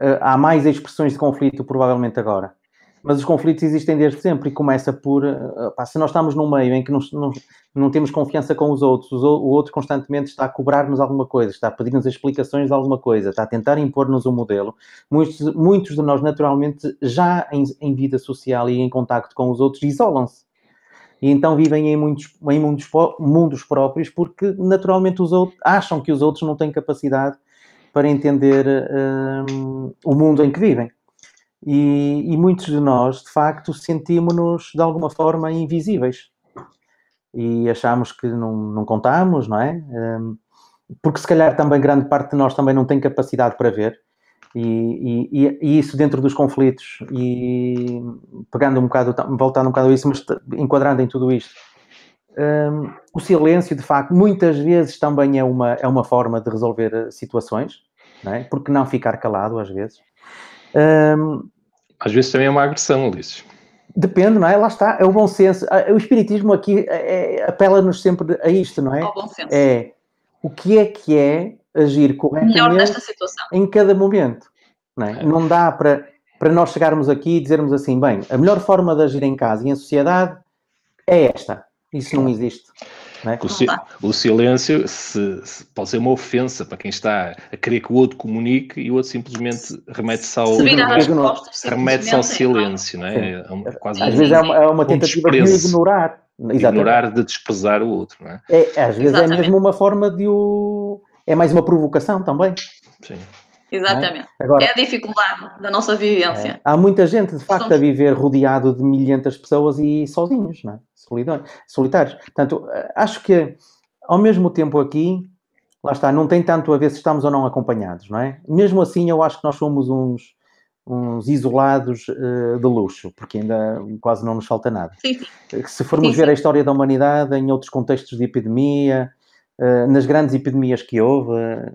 eh, há mais expressões de conflito, provavelmente agora. Mas os conflitos existem desde sempre e começa por. Eh, se nós estamos num meio em que não, não, não temos confiança com os outros, o outro constantemente está a cobrar-nos alguma coisa, está a pedir-nos explicações de alguma coisa, está a tentar impor-nos um modelo, muitos, muitos de nós, naturalmente, já em, em vida social e em contacto com os outros, isolam-se e então vivem em muitos, em muitos mundos próprios porque naturalmente os outros acham que os outros não têm capacidade para entender um, o mundo em que vivem. E, e muitos de nós, de facto, sentimos-nos de alguma forma invisíveis e achamos que não, não contamos, não é? Um, porque se calhar também grande parte de nós também não tem capacidade para ver e, e, e, isso dentro dos conflitos e pegando um bocado, voltando um bocado a isso, mas enquadrando em tudo isto, um, o silêncio, de facto, muitas vezes também é uma, é uma forma de resolver eh, situações, não é? porque não ficar calado às vezes. Um, às vezes também é uma agressão, Ulisses. Depende, não é? Lá está, é o bom senso. Ah, o espiritismo aqui é, é, apela-nos sempre a isto, não é? Ao bom senso. É o que é que é agir corretamente em cada momento. Não, é? não dá para, para nós chegarmos aqui e dizermos assim, bem, a melhor forma de agir em casa e em sociedade é esta. Isso não existe. Não é? o, si o, silêncio se, se pode ser uma ofensa para quem está a querer que o outro comunique e o outro simplesmente remete-se ao, remete ao silêncio, não é? é um, quase às um, vezes é uma, é uma tentativa um de ignorar. Exatamente. ignorar, de desprezar o outro, não é? é às vezes Exatamente. é mesmo uma forma de o é mais uma provocação também. Sim. Exatamente. É? Agora, é a dificuldade da nossa vivência. É. Há muita gente, de facto, Somos... a viver rodeado de milhentas pessoas e sozinhos, não é? Solitários. Portanto, acho que, ao mesmo tempo aqui, lá está, não tem tanto a ver se estamos ou não acompanhados, não é? Mesmo assim, eu acho que nós somos uns, uns isolados eh, de luxo, porque ainda quase não nos falta nada. Sim, sim. Se formos Sim, ver sim. a história da humanidade em outros contextos de epidemia, eh, nas grandes epidemias que houve, eh,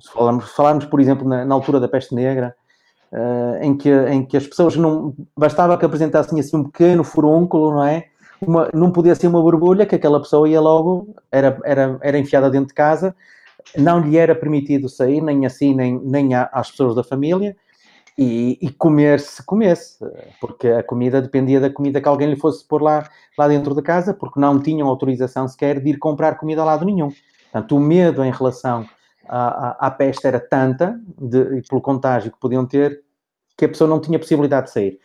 se falarmos, falarmos, por exemplo, na, na altura da peste negra, eh, em, que, em que as pessoas não bastava que apresentassem assim um pequeno furúnculo, não é? Uma, não podia ser uma borbulha, que aquela pessoa ia logo, era, era, era enfiada dentro de casa, não lhe era permitido sair, nem assim, nem, nem às pessoas da família, e, e comer se comesse, porque a comida dependia da comida que alguém lhe fosse pôr lá, lá dentro de casa, porque não tinham autorização sequer de ir comprar comida a lado nenhum. Portanto, o medo em relação à, à, à peste era tanta, de, pelo contágio que podiam ter, que a pessoa não tinha possibilidade de sair.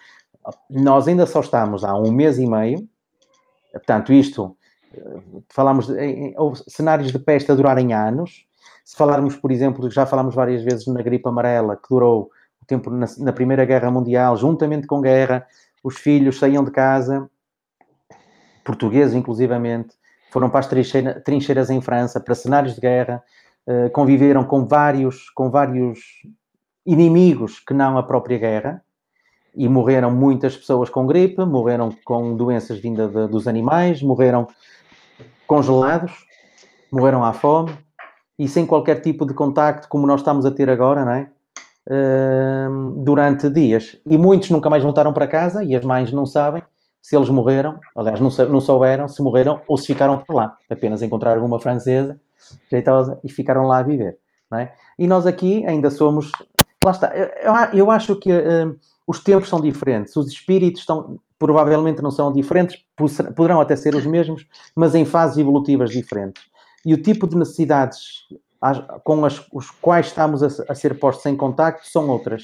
Nós ainda só estamos há um mês e meio, portanto, isto, eh, falamos de em- cenários de peste a durarem anos. Se falarmos, por exemplo, já falámos várias vezes na gripe amarela, que durou o tempo na, na Primeira Guerra Mundial, juntamente com guerra, os filhos saíam de casa, portugueses inclusivamente, foram para as trincheira- trincheiras em França, para cenários de guerra, eh, conviveram com vários, com vários inimigos que não a própria guerra, e morreram muitas pessoas com gripe, morreram com doenças vindas de- dos animais, morreram congelados, morreram à fome, e sem qualquer tipo de contacto, como nós estamos a ter agora, não é? Ahm, durante dias. E muitos nunca mais voltaram para casa e as mães não sabem se eles morreram, aliás, não, não souberam se morreram ou se ficaram por lá. Apenas encontraram uma francesa jeitosa e ficaram lá a viver. É? E nós aqui ainda somos. Lá está. Eu, eu acho que ahm, os tempos são diferentes, os espíritos estão. Provavelmente não são diferentes, po- poderão até ser os mesmos, mas em fases evolutivas diferentes. E o tipo de necessidades com as os quais estamos a, a ser postos em contacto são outras.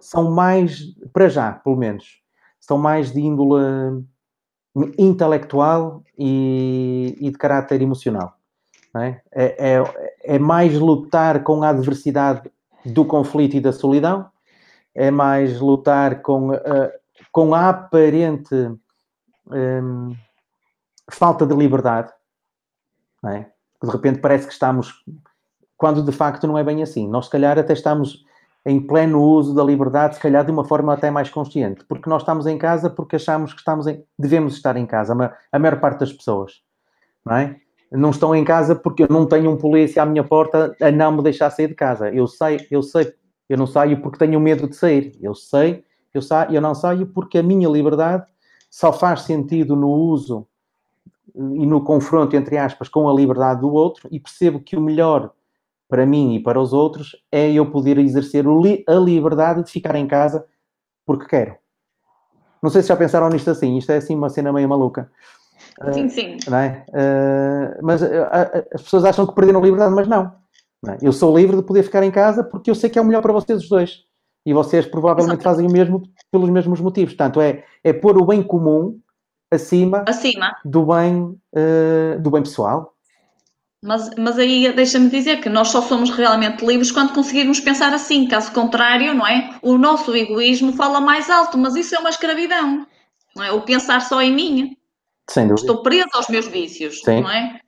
São mais, para já, pelo menos, são mais de índole intelectual e, e de caráter emocional. É? É, é, é mais lutar com a adversidade do conflito e da solidão, é mais lutar com, a- com a aparente hum, falta de liberdade, é? de repente parece que estamos, quando de facto não é bem assim. Nós, se calhar, até estamos em pleno uso da liberdade, se calhar de uma forma até mais consciente, porque nós estamos em casa porque achamos que estamos em, devemos estar em casa, a maior parte das pessoas, não é? Não estão em casa porque eu não tenho um polícia à minha porta a não me deixar sair de casa. Eu sei, eu sei, eu não saio porque tenho medo de sair. Eu sei, eu, sa eu não saio porque a minha liberdade só faz sentido no uso e no confronto, entre aspas, com a liberdade do outro e percebo que o melhor para mim e para os outros é eu poder exercer a liberdade de ficar em casa porque quero. Não sei se já pensaram nisto assim, isto é assim uma cena meio maluca, Sim, sim. não é? Eh, mas eh, a- as pessoas acham que perderam a liberdade, mas não. É? Eu sou livre de poder ficar em casa porque eu sei que é o melhor para vocês os dois. E vocês provavelmente Exatamente. fazem o mesmo pelos mesmos motivos. Portanto, é, é pôr o bem comum acima Acima. do bem, eh, do bem pessoal. Mas, mas aí deixa-me dizer que nós só somos realmente livres quando conseguirmos pensar assim. Caso contrário, não é? O nosso egoísmo fala mais alto, mas isso é uma escravidão. Não é? O pensar só em mim. Sem dúvida. Estou preso aos meus vícios, Sim. não é?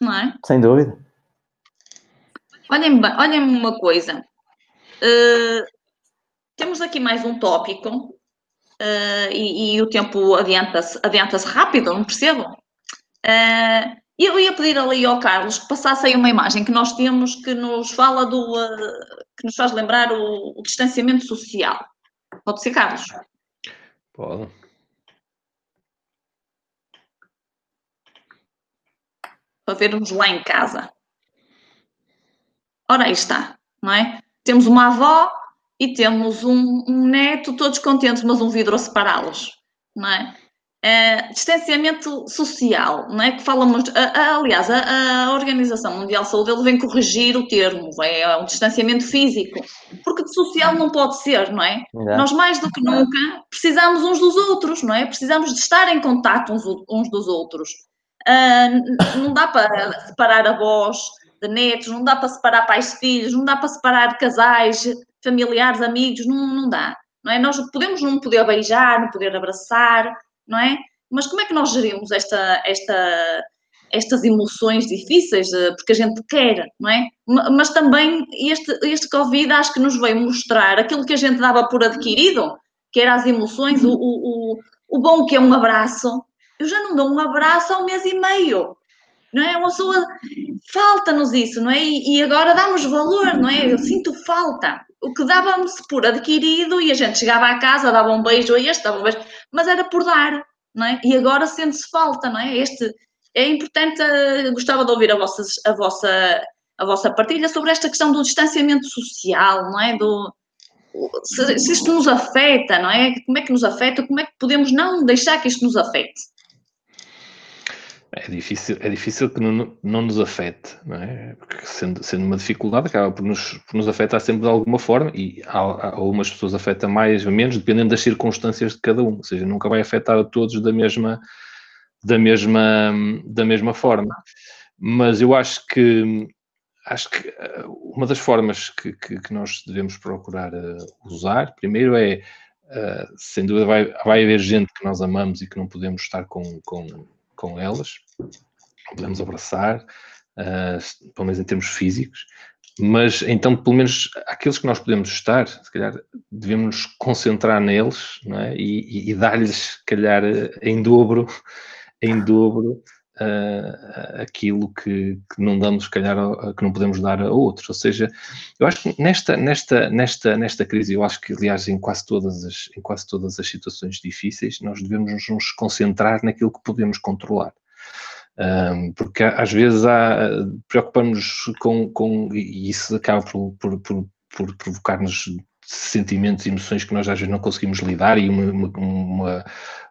Não é? Sem dúvida. Olhem olhem-me uma coisa. Uh, temos aqui mais um tópico uh, e, e o tempo adianta-se adianta rápido, não percebo? Uh, eu ia pedir ali ao Carlos que passasse aí uma imagem que nós temos que nos fala do que nos faz lembrar o, o distanciamento social. Pode ser, Carlos? Pode. Para vermos lá em casa. Ora, aí está, não é? Temos uma avó e temos um, um neto, todos contentes, mas um vidro a separá-los, não é? Eh, distanciamento social, não é? Que falamos, a- a- aliás, a, a Organização Mundial de Saúde ele vem corrigir o termo, é um distanciamento físico, porque de social não pode ser, não é? Nós mais do que nunca precisamos uns dos outros, não é? Precisamos de estar em contato uns, uns dos outros. N- não dá para separar avós de netos, não dá para separar pais de filhos, não dá para separar casais, familiares, amigos, não, não dá. Não é? Nós podemos não poder beijar, não poder abraçar, não é? Mas como é que nós gerimos esta, esta, estas emoções difíceis, eh, porque a gente quer, não é? Mas também este, este Covid acho que nos veio mostrar aquilo que a gente dava por adquirido, que eram as emoções, o, o, o bom que é um abraço. Eu já não dou um abraço há um mês e meio, não é? Uma pessoa, falta-nos isso, não é? E, agora damos valor, não é? Eu sinto falta. O que dávamos por adquirido e a gente chegava à casa, dava um beijo a este, dava um beijo, mas era por dar, não é? E agora sente-se falta, não é? Este, é importante, eh, gostava de ouvir a vossa, a, vossa, a vossa partilha sobre esta questão do distanciamento social, não é? Do, se, se isto nos afeta, não é? Como é que nos afeta? Como é que podemos não deixar que isto nos afete? É difícil, é difícil que não, não nos afete, não é? Porque sendo, sendo uma dificuldade, acaba por nos, por nos afetar sempre de alguma forma e há, algumas pessoas afeta mais ou menos, dependendo das circunstâncias de cada um. Ou seja, nunca vai afetar a todos da mesma, da mesma, da mesma forma. Mas eu acho que acho que eh, uma das formas que, que, que nós devemos procurar uh, usar, primeiro é, uh, sem dúvida, vai, vai haver gente que nós amamos e que não podemos estar com, com com elas, podemos abraçar, uh, pelo menos em termos físicos, mas então, pelo menos, aqueles que nós podemos estar, se calhar devemos nos concentrar neles é? e, e, e dar-lhes, se calhar, em dobro, [LAUGHS] em dobro, uh, aquilo que, que, não damos, se calhar, que não podemos dar a outros. Ou seja, eu acho que nesta, nesta, nesta, nesta crise, eu acho que, aliás, em quase todas as, em quase todas as situações difíceis, nós devemos nos concentrar naquilo que podemos controlar. Um, porque às vezes preocupamos com, com, e isso acaba por, por, por, por provocar-nos sentimentos e emoções que nós às vezes não conseguimos lidar e uma, uma,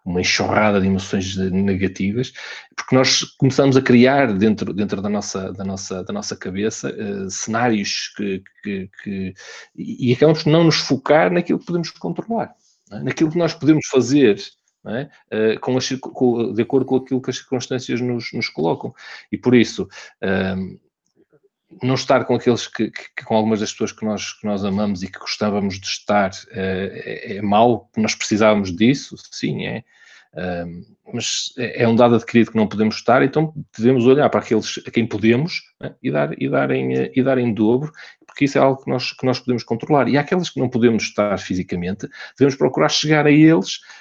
uma enxurrada de emoções negativas, porque nós começamos a criar dentro, dentro da, nossa, da, nossa, da nossa cabeça uh, cenários que, que, que, e acabamos por não nos focar naquilo que podemos controlar, é? naquilo que nós podemos fazer é? Uh, com as, com, de acordo com aquilo que as circunstâncias nos, nos colocam. E por isso, uh, não estar com aqueles que, que, com algumas das pessoas que nós, que nós amamos e que gostávamos de estar é, é mau, nós precisávamos disso, sim, é. Mas é, é um dado adquirido que não podemos estar, então devemos olhar para aqueles a quem podemos né, e, dar, e, dar em, e dar em dobro, porque isso é algo que nós, que nós podemos controlar. E aqueles que não podemos estar fisicamente, devemos procurar chegar a eles eh,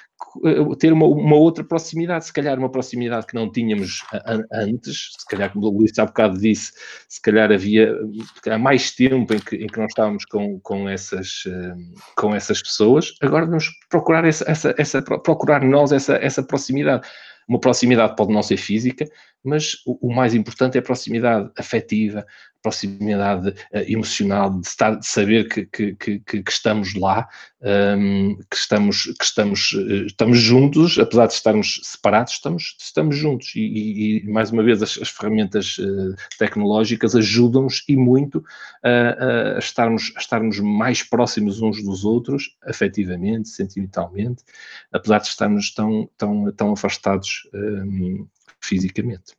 ter uma, uma, outra proximidade, se calhar uma proximidade que não tínhamos antes, se calhar, como o Luís há bocado disse, se calhar havia se calhar, mais tempo em que, em que nós estávamos com, com, essas, eh, com essas pessoas, agora vamos procurar, essa, essa, essa, procurar nós essa, essa proximidade. Uma proximidade pode não ser física, mas o, o mais importante é a proximidade afetiva, proximidade uh, emocional, de, estar, de saber que, que, que, que estamos lá, um, ehm, que, estamos, que estamos, uh, estamos juntos, apesar de estarmos separados, estamos, estamos juntos. E, e, e mais uma vez, as, as ferramentas uh, tecnológicas ajudam-nos e muito a, estarmos, a estarmos mais próximos uns dos outros, afetivamente, sentimentalmente, apesar de estarmos tão, tão, tão afastados um, ehm, fisicamente.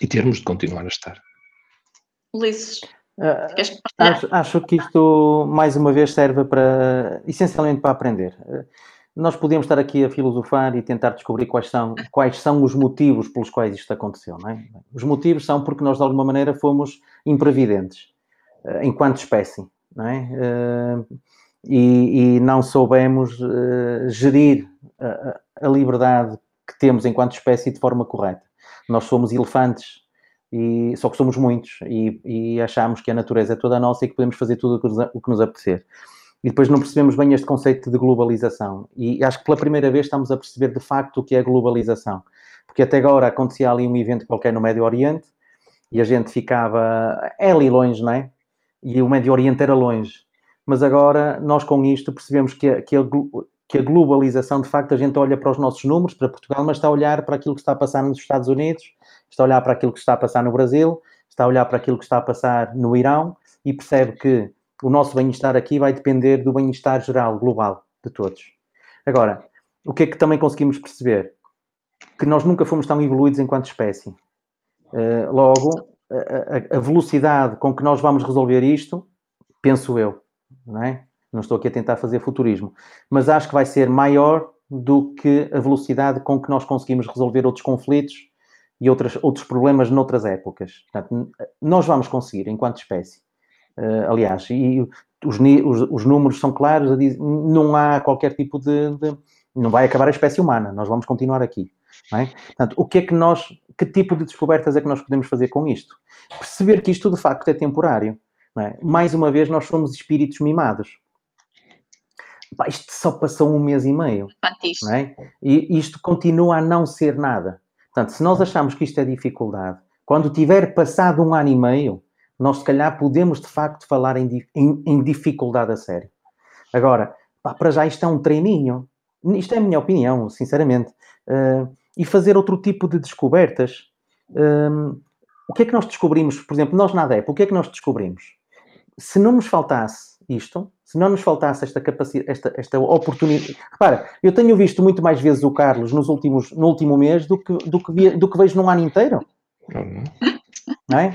E termos de continuar a estar. Ulisses, uh, acho, acho, que isto, mais uma vez, serve para, essencialmente para aprender. Uh, nós podemos estar aqui a filosofar e tentar descobrir quais são, quais são os motivos pelos quais isto aconteceu. Não é? Os motivos são porque nós, de alguma maneira, fomos imprevidentes, uh, enquanto espécie. Não é? E, e, não soubemos gerir a, a liberdade que temos enquanto espécie de forma correta. Nós somos elefantes e só que somos muitos e, e achamos que a natureza é toda nossa e que podemos fazer tudo o que, nos, apetecer. E depois não percebemos bem este conceito de globalização. E acho que pela primeira vez estamos a perceber de facto o que é globalização. Porque até agora acontecia ali um evento qualquer no Médio Oriente e a gente ficava é ali longe, não é? E o Médio Oriente era longe. Mas agora nós com isto percebemos que a, que a, que a globalização, de facto, a gente olha para os nossos números, para Portugal, mas está a olhar para aquilo que está a passar nos Estados Unidos, está a olhar para aquilo que está a passar no Brasil, está a olhar para aquilo que está a passar no Irão e percebe que o nosso bem-estar aqui vai depender do bem-estar geral, global, de todos. Agora, o que é que também conseguimos perceber? Que nós nunca fomos tão evoluídos enquanto espécie. Uh, logo, a, a, velocidade com que nós vamos resolver isto, penso eu, não é? Não estou aqui a tentar fazer futurismo, mas acho que vai ser maior do que a velocidade com que nós conseguimos resolver outros conflitos e outras, outros problemas noutras épocas. Portanto, nós vamos conseguir, enquanto espécie. Uh, aliás, e os, os, os, números são claros, não há qualquer tipo de, de, Não vai acabar a espécie humana, nós vamos continuar aqui. É? Portanto, o que é que nós. Que tipo de descobertas é que nós podemos fazer com isto? Perceber que isto de facto é temporário. É? Mais uma vez, nós somos espíritos mimados. Pá, isto só passou um mês e meio. É? E isto continua a não ser nada. Portanto, se nós achamos que isto é dificuldade, quando tiver passado um ano e meio, nós se calhar podemos de facto falar em, em, em dificuldade a sério. Agora, pá, para já isto é um treininho. Isto é a minha opinião, sinceramente. Uh, e fazer outro tipo de descobertas. Um, o que é que nós descobrimos? Por exemplo, nós na ADEP, o que é que nós descobrimos? Se não nos faltasse isto, se não nos faltasse esta capacidade, esta, esta oportunidade. Repara, eu tenho visto muito mais vezes o Carlos nos últimos, no último mês do que, do que, do que vejo num ano inteiro. Uhum. Não é?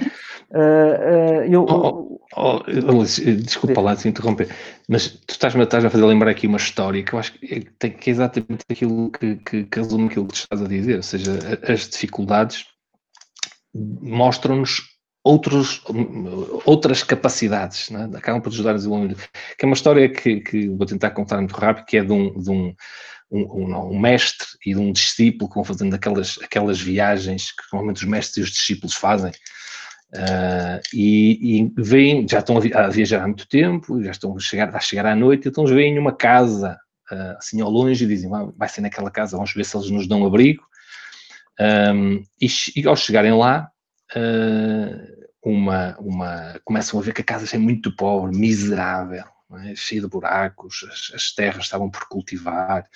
Uh, uh, eu, oh, oh, oh, desculpa lá te interromper, mas tu estás-me estás a fazer lembrar aqui uma história que eu acho que é, que é exatamente aquilo que, que, que resume aquilo que tu estás a dizer, ou seja, as dificuldades mostram-nos outros, outras capacidades, né? acabam por ajudar a desenvolver. Que é uma história que, que vou tentar contar muito rápido, que é de um, de um, um, um, mestre e de um discípulo que vão fazendo aquelas, aquelas viagens que normalmente os mestres e os discípulos fazem. Uh, e, e vêm, já estão a viajar há muito tempo, já estão a chegar, a chegar à noite, então eles veem uma casa uh, assim ao longe e dizem, ah, vai ser naquela casa, vamos ver se eles nos dão abrigo. Um, e, e, ao chegarem lá, uh, uma, uma, começam a ver que a casa é muito pobre, miserável, é? cheia de buracos, as, as, terras estavam por cultivar,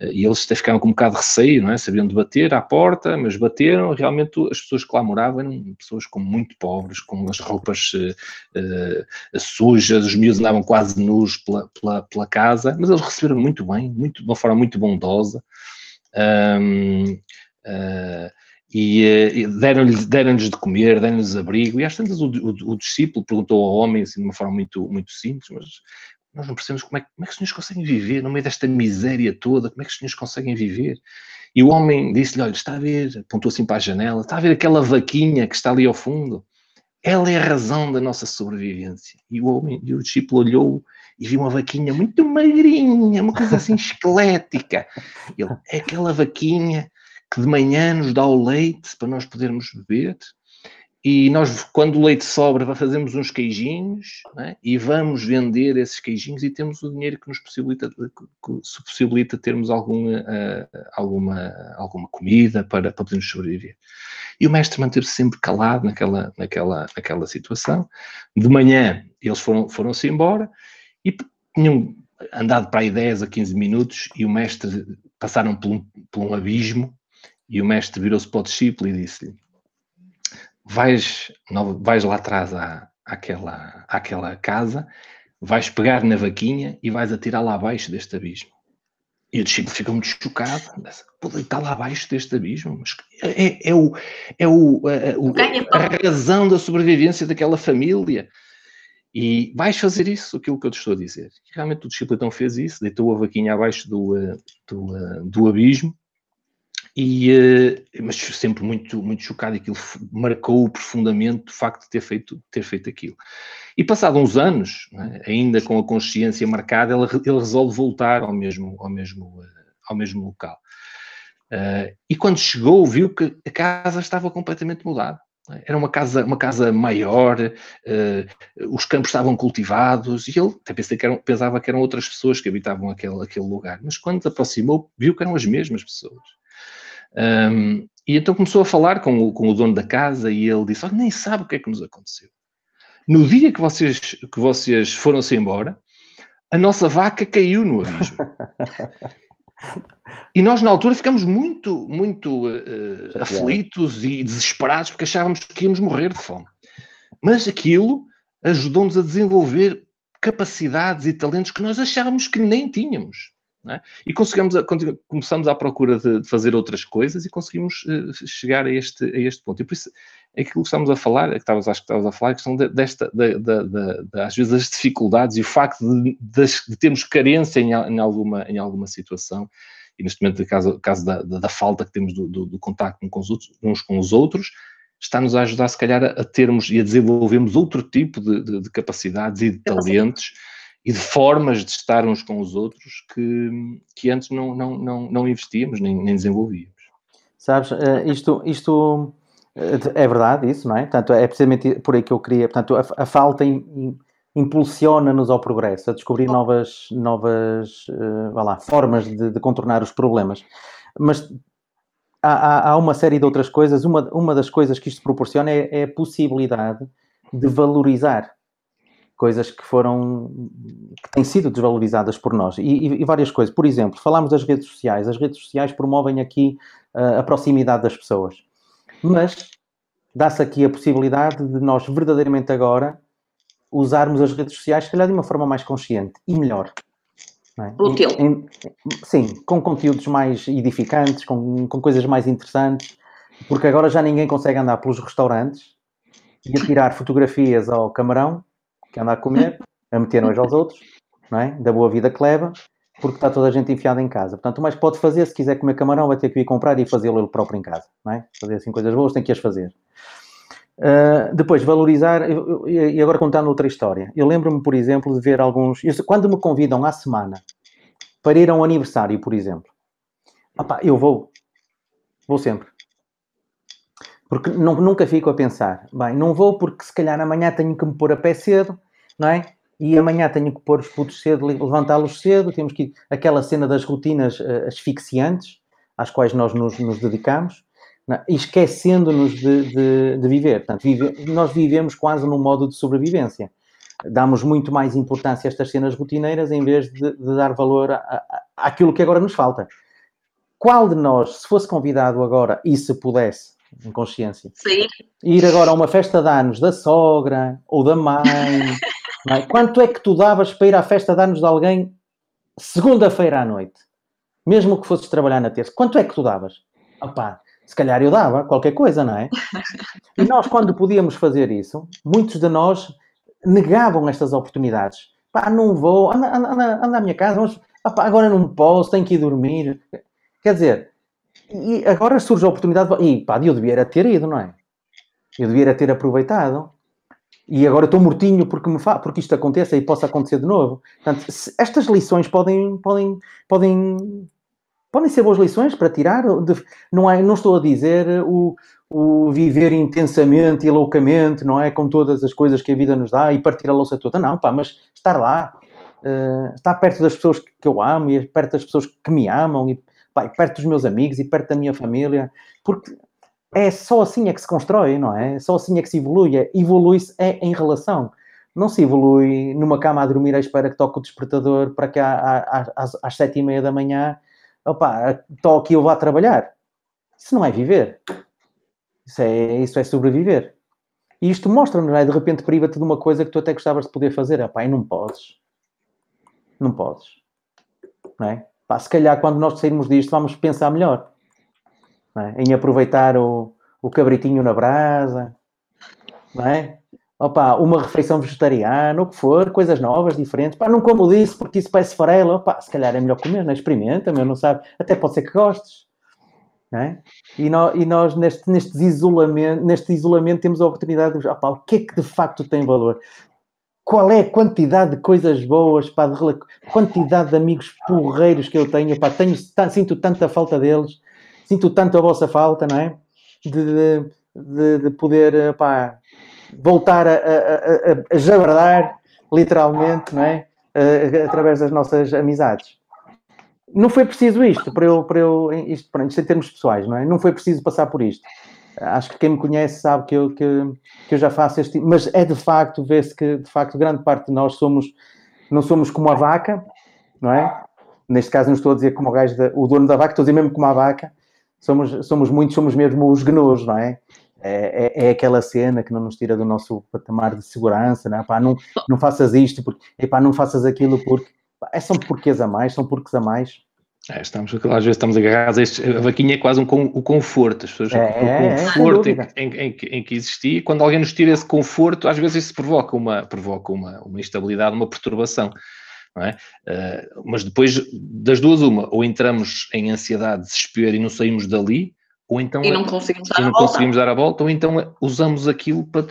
uh, e eles até ficaram com um bocado de receio, não é? sabiam de bater à porta, mas bateram, realmente as pessoas que lá moravam eram pessoas muito pobres, com as roupas uh, sujas, os miúdos andavam quase nus pela, pela, pela, casa, mas eles receberam muito bem, muito, de uma forma muito bondosa. Um, Uh, e, eh, e deram-lhes deram de comer, deram-lhes abrigo, e às tantas o, o, o, discípulo perguntou ao homem, assim, de uma forma muito, muito simples, mas nós não percebemos como é, como é que os senhores conseguem viver no meio desta miséria toda, como é que os senhores conseguem viver? E o homem disse-lhe, olha, está a ver, apontou assim para a janela, está a ver aquela vaquinha que está ali ao fundo? Ela é a razão da nossa sobrevivência. E o homem, e o discípulo olhou e viu uma vaquinha muito magrinha, uma coisa assim [LAUGHS] esquelética. Ele, é aquela vaquinha que de manhã nos dá o leite para nós podermos beber. E nós, quando o leite sobra, fazemos uns queijinhos é? e vamos vender esses queijinhos e temos o dinheiro que nos possibilita, que possibilita termos alguma, uh, alguma, alguma comida para, para podermos sobreviver. E o mestre manteve-se sempre calado naquela, naquela, naquela situação. De manhã eles foram-se foram embora e tinham andado para aí 10 a 15 minutos e o mestre passaram por um, por um abismo e o mestre virou-se para o discípulo e disse-lhe: vais, vais lá atrás à, àquela, àquela casa, vais pegar na vaquinha e vais atirar lá abaixo deste abismo. E o discípulo fica muito chocado. Pô, está lá abaixo deste abismo. Mas é, é, o, é o, a, o, a razão da sobrevivência daquela família. E vais fazer isso, aquilo que eu te estou a dizer. E realmente o discípulo então fez isso, deitou a vaquinha abaixo do, eh, do, eh, do abismo e, uh, mas sempre muito, muito chocado, aquilo marcou profundamente o facto de ter feito, ter feito aquilo. E passado uns anos, né, ainda com a consciência marcada, ele, ele resolve voltar ao mesmo, ao mesmo, uh, ao mesmo local. Uh, e quando chegou, viu que a casa estava completamente mudada. Né. Era uma casa, uma casa maior, os campos estavam cultivados, e ele até pensei que eram, pensava que eram outras pessoas que habitavam aquele, aquele lugar. Mas quando se aproximou, viu que eram as mesmas pessoas. Um, e então começou a falar com o, com o dono da casa e ele disse: Olha, nem sabe o que é que nos aconteceu. No dia que vocês, que vocês foram-se embora, a nossa vaca caiu no abismo. [LAUGHS] e nós, na altura, ficamos muito, muito uh, aflitos e desesperados porque achávamos que íamos morrer de fome. Mas aquilo ajudou-nos a desenvolver capacidades e talentos que nós achávamos que nem tínhamos. É? E conseguimos a, começamos à procura de, de, fazer outras coisas e conseguimos uh, chegar a este, a este ponto. E por isso é aquilo que estamos a falar, é que estavas, acho que estavas a falar, a questão de, desta, de, de, de, às vezes, as dificuldades e o facto de, de, termos carência em, em, alguma, em alguma situação, e neste momento, no caso, caso da, da, falta que temos do, do, do contacto uns com, os outros, uns com os outros, está-nos a ajudar, se calhar, a, termos e a desenvolvermos outro tipo de, de capacidades e de talentos e de formas de estar uns com os outros que, que antes não, não, não, não investíamos nem, nem desenvolvíamos. Sabes, eh, isto, isto é verdade, isso, não é? Portanto, é precisamente por aí que eu queria. Portanto, a, a falta impulsiona-nos ao progresso, a descobrir novas, novas uh, lá, formas de, de, contornar os problemas. Mas há, há, há, uma série de outras coisas. Uma, uma das coisas que isto proporciona é, é a possibilidade de valorizar coisas que foram que têm sido desvalorizadas por nós e, e, e, várias coisas. Por exemplo, falámos das redes sociais. As redes sociais promovem aqui uh, a proximidade das pessoas mas dá-se aqui a possibilidade de nós verdadeiramente agora usarmos as redes sociais, se calhar de uma forma mais consciente e melhor. É? Útil. Em, sim, com conteúdos mais edificantes, com, com coisas mais interessantes, porque agora já ninguém consegue andar pelos restaurantes e tirar fotografias ao camarão que anda a comer, a meter nojo aos outros, não é? da boa vida que leva, porque está toda a gente enfiada em casa. Portanto, o mais que pode fazer, se quiser comer camarão, vai ter que ir comprar e fazê-lo ele próprio em casa. Não é? Fazer assim coisas boas, tem que as fazer. Uh, depois, valorizar, e agora contando outra história. Eu lembro-me, por exemplo, de ver alguns. Quando me convidam à semana para ir a um aniversário, por exemplo, opa, eu vou. Vou sempre. Porque não, nunca fico a pensar, bem, não vou porque se calhar amanhã tenho que me pôr a pé cedo, não é? e amanhã tenho que pôr os putos cedo, levantá-los cedo, temos que aquela cena das rotinas uh, asfixiantes às quais nós nos, nos dedicamos, é? esquecendo-nos de, de, de, viver. Portanto, vive, nós vivemos quase num modo de sobrevivência. Damos muito mais importância a estas cenas rotineiras em vez de, de dar valor a, a, àquilo que agora nos falta. Qual de nós, se fosse convidado agora e se pudesse, em consciência, Sim. ir agora a uma festa de anos da sogra ou da mãe [LAUGHS] é? Quanto é que tu davas para ir à festa de anos de alguém segunda-feira à noite? Mesmo que fosses trabalhar na terça. Quanto é que tu davas? Opá, se calhar eu dava qualquer coisa, não é? [LAUGHS] E nós, quando podíamos fazer isso, muitos de nós negavam estas oportunidades. Pá, não vou, anda, anda, anda à minha casa, vamos, opá, agora não posso, tenho que ir dormir. Quer dizer, e agora surge a oportunidade, e pá, eu devia ter ido, não é? Eu devia ter aproveitado e agora estou mortinho porque, me fa porque isto aconteça e possa acontecer de novo. Portanto, estas lições podem, podem, podem, podem ser boas lições para tirar. Não, é, não estou a dizer o, o viver intensamente e loucamente, não é? Com todas as coisas que a vida nos dá e partir a louça toda. Não, pá, mas estar lá, uh, estar perto das pessoas que eu amo e perto das pessoas que me amam e perto dos meus amigos e perto da minha família. Porque é só assim é que se constrói, não é? Só assim é que se evolui. É, Evolui-se é em relação. Não se evolui numa cama a dormir à espera que toque o despertador para que às, às sete e meia da manhã, opa, toque e eu vá trabalhar. Isso não é viver. Isso é, isso é sobreviver. E isto mostra, não é? De repente priva-te de uma coisa que tu até gostavas de poder fazer. Epá, e não podes. Não podes. Não é? Pá, se calhar quando nós sairmos disto vamos pensar melhor é? em aproveitar o, o cabritinho na brasa, não é? Opa, uma refeição vegetariana, o que for, coisas novas, diferentes. Pá, não como disse porque isso parece farelo. Opa, se calhar é melhor comer, não experimenta, meu, não sabe. Até pode ser que gostes. É? E, nós, e nós neste, neste, isolamento, neste isolamento temos a oportunidade de opa, o que é que de facto tem valor? Qual é a quantidade de coisas boas, pá, de quantidade de amigos porreiros que eu tenho, pá, tenho, sinto tanta falta deles sinto tanto a vossa falta, não é? De, de, de poder pá, voltar a, a, a, a jabardar, literalmente, não é? através das nossas amizades. Não foi preciso isto para eu, para eu isto, pronto, isto em termos pessoais, não é? Não foi preciso passar por isto. Acho que quem me conhece sabe que eu, que, que eu já faço este, mas é de facto, vê-se que de facto grande parte de nós somos, não somos como a vaca, não é? Neste caso não estou a dizer como o gajo, da, o dono da vaca, estou a dizer mesmo como a vaca, somos, somos muitos, somos mesmo os gnus, não é? É, é? é, aquela cena que não nos tira do nosso patamar de segurança, não é? Pá, não, não faças isto, porque, epá, não faças aquilo porque... Pá, é, são porquês a mais, são porquês a mais. É, estamos, às vezes estamos agarrados a estes, a vaquinha é quase um, con- o conforto, as pessoas É, o é, é, conforto em, que- em, em que- em que existia, e quando alguém nos tira esse conforto, às vezes isso provoca uma, provoca uma, uma instabilidade, uma perturbação, é? Eh, mas depois das duas, uma, ou entramos em ansiedade, desespero e não saímos dali, ou então E não conseguimos dar e a não volta. conseguimos dar a volta, ou então eh, usamos aquilo para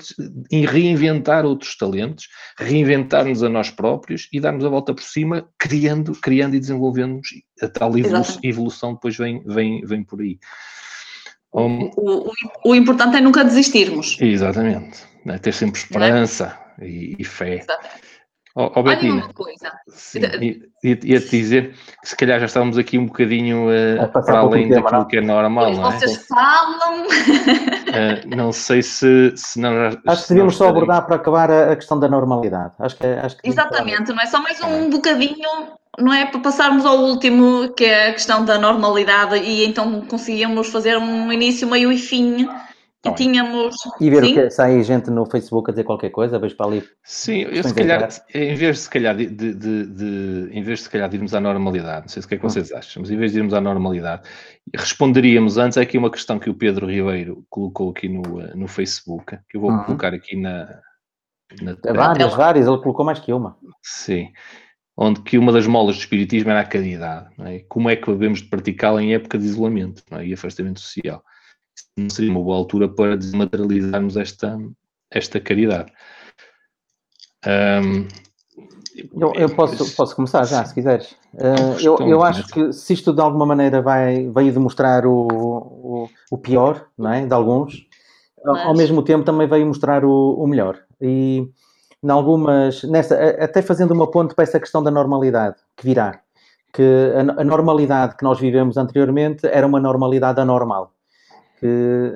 reinventar outros talentos, reinventar-nos a nós próprios e darmos a volta por cima, criando, criando e desenvolvendo-nos. A tal evolu- Exatamente. evolução depois vem, vem, vem por aí. O, o- o importante é nunca desistirmos. exatamente. né? Ter sempre esperança e, e fé. Exatamente. Ó, Olha Betina, uma coisa. sim, i- ia- ia-te dizer que se calhar já estávamos aqui um bocadinho passar para além tema, daquilo não? que é normal, Pois não é? vocês falam. Eh, não sei se, se não já- Acho que devíamos só estaremos- abordar para acabar a, a questão da normalidade. Acho que, acho que Exatamente, não é só mais um bocadinho, não é? Para passarmos ao último, que é a questão da normalidade, e então conseguíamos fazer um início, meio e fim. Tá E tínhamos. E ver Sim? o que sai gente no Facebook a dizer qualquer coisa, vejo para ali. Sim, eu se calhar, entradas. em vez de se calhar de, de- de- de- em vez de se calhar de irmos à normalidade, não sei se o que é que Hum. vocês acham, mas em vez de irmos à normalidade, responderíamos antes aqui uma questão que o Pedro Ribeiro colocou aqui no, eh, no Facebook, que eu vou Uhum. colocar aqui na, na É. Várias, várias, ele colocou mais que uma. Sim. Onde que uma das molas do espiritismo era a caridade. não é? Como é que devemos de praticá-la em época de isolamento não é? e afastamento social? Não seria uma boa altura para desmaterializarmos esta, esta caridade. Ahm, Eu, eu posso, posso começar já, se quiseres. Uh, eu, eu acho que se isto de alguma maneira vai, veio demonstrar o, o, o pior, não é? De alguns, ao- ao Mas- mesmo tempo também veio mostrar o, o melhor. E em algumas, nessa, até fazendo uma ponte para essa questão da normalidade que virá, que a, a normalidade que nós vivemos anteriormente era uma normalidade anormal. Que,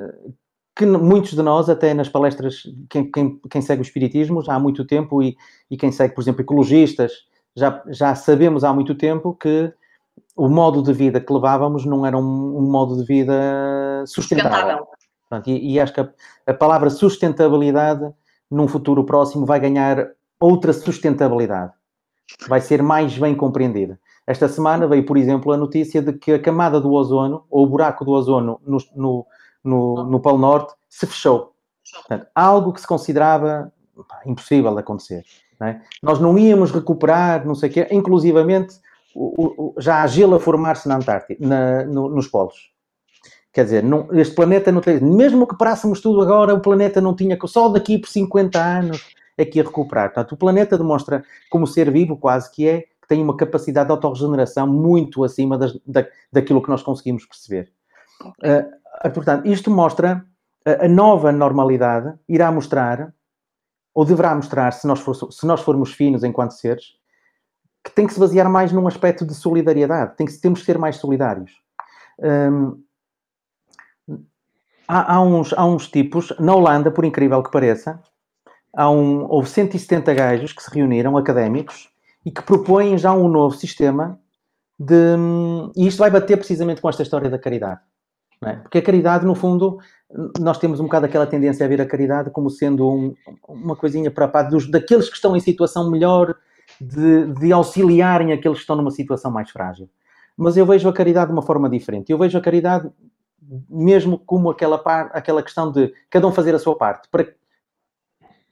que muitos de nós, até nas palestras, quem, quem, quem segue o Espiritismo já há muito tempo e, e quem segue, por exemplo, ecologistas, já, já sabemos há muito tempo que o modo de vida que levávamos não era um, um modo de vida sustentável. Sustentável. Portanto, e, e acho que a, a palavra sustentabilidade, num futuro próximo, vai ganhar outra sustentabilidade. Vai ser mais bem compreendida. Esta semana veio, por exemplo, a notícia de que a camada do ozono, ou o buraco do ozono no, no, no, no Polo Norte, se fechou. Portanto, algo que se considerava pá, impossível de acontecer. não é? Nós não íamos recuperar, não sei o quê, inclusivamente o- o- já há gelo a formar-se na Antártida, na- no- nos polos. Quer dizer, não- este planeta não tem. Mesmo que parássemos tudo agora, o planeta não tinha. Só daqui por 50 anos é que ia recuperar. Portanto, o planeta demonstra, como ser vivo, quase que é, que tem uma capacidade de autorregeneração muito acima das- da, daquilo que nós conseguimos perceber. Ah, portanto, isto mostra a, a nova normalidade, irá mostrar, ou deverá mostrar, se nós, for- se nós formos finos enquanto seres, que tem que se basear mais num aspecto de solidariedade. Tem que, temos que ser mais solidários. Hum, há, há uns, há uns tipos, na Holanda, por incrível que pareça, há um, houve 170 gajos que se reuniram, académicos, e que propõem já um novo sistema de. E isto vai bater precisamente com esta história da caridade. é? Porque a caridade, no fundo, nós temos um bocado aquela tendência a ver a caridade como sendo um- uma coisinha para a parte dos, daqueles que estão em situação melhor de, de auxiliarem aqueles que estão numa situação mais frágil. Mas eu vejo a caridade de uma forma diferente. Eu vejo a caridade mesmo como aquela, par, aquela questão de cada um fazer a sua parte, para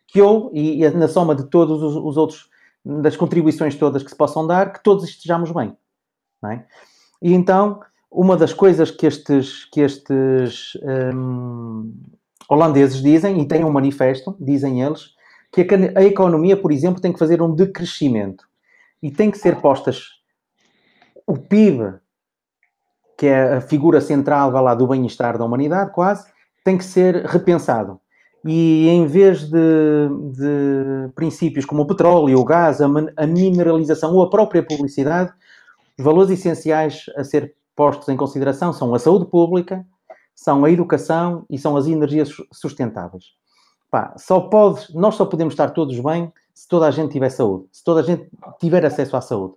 que eu, e, e na soma de todos os, os outros, das contribuições todas que se possam dar, que todos estejamos bem. é? E então, uma das coisas que estes, que estes hum, holandeses dizem, e têm um manifesto, dizem eles, que a, can- a economia, por exemplo, tem que fazer um decrescimento e tem que ser postas o PIB, que é a figura central lá, do bem-estar da humanidade, quase, tem que ser repensado. E em vez de, de princípios como o petróleo, o gás, a, a mineralização ou a própria publicidade, os valores essenciais a ser postos em consideração são a saúde pública, são a educação e são as energias su- sustentáveis. Pá, só nós só podemos estar todos bem se toda a gente tiver saúde, se toda a gente tiver acesso à saúde.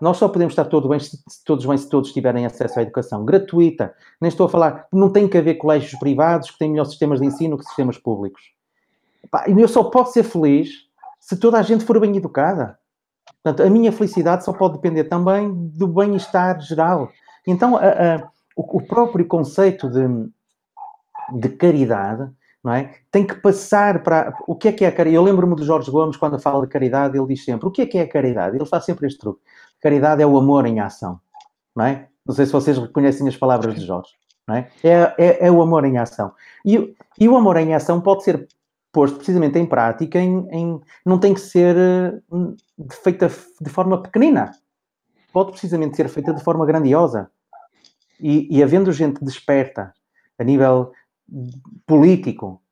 Nós só podemos estar todos bem se, todos bem se todos tiverem acesso à educação gratuita. Nem estou a falar, não tem que haver colégios privados que têm melhores sistemas de ensino que sistemas públicos. E eu só posso ser feliz se toda a gente for bem educada. Portanto, a minha felicidade só pode depender também do bem-estar geral. Então, a- a- o, o próprio conceito de, de caridade não é? tem que passar para. O que é que é a caridade? Eu lembro-me do Jorge Gomes, quando fala de caridade, ele diz sempre: o que é que é a caridade? Ele faz sempre este truque. Caridade é o amor em ação. Não é? Não sei se vocês reconhecem as palavras de Jorge. Não é? É, é, é o amor em ação. E, e o amor em ação pode ser posto precisamente em prática, em, em- não tem que ser eh, feita de forma pequenina. Pode precisamente ser feita de forma grandiosa. E, e havendo gente desperta a nível político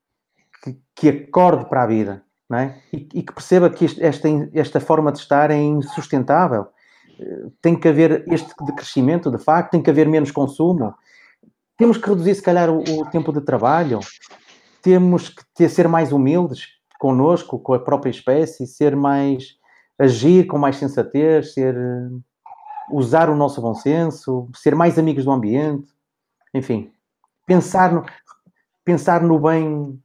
que, que acorde para a vida é? e, e que perceba que este- esta, esta forma de estar é insustentável. Tem que haver este de crescimento, de facto, tem que haver menos consumo. Temos que reduzir, se calhar, o, o tempo de trabalho. Temos que ter, ser mais humildes connosco, com a própria espécie, ser mais agir com mais sensatez, ser usar o nosso bom senso, ser mais amigos do ambiente, enfim, pensar no, pensar no bem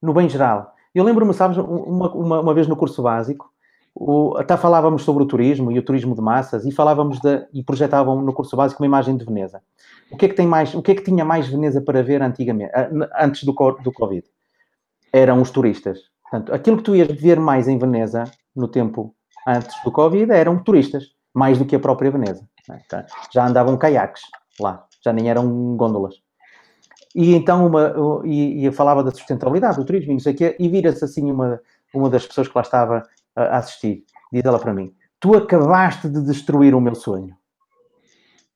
no bem geral. Eu lembro-me, sabes, uma, uma, uma vez no curso básico, o, até falávamos sobre o turismo e o turismo de massas e falávamos de, e projetavam no curso básico uma imagem de Veneza. O que é que tem mais, o que é que tinha mais Veneza para ver antigamente, antes do, do Covid? Eram os turistas. Portanto, aquilo que tu ias ver mais em Veneza no tempo antes do Covid eram turistas, mais do que a própria Veneza. é? Tá? Já andavam caiaques lá, já nem eram gôndolas. E então uma, e, e falava da sustentabilidade do turismo e não sei o quê, e vira-se assim uma, uma das pessoas que lá estava a assistir, diz ela para mim, tu acabaste de destruir o meu sonho.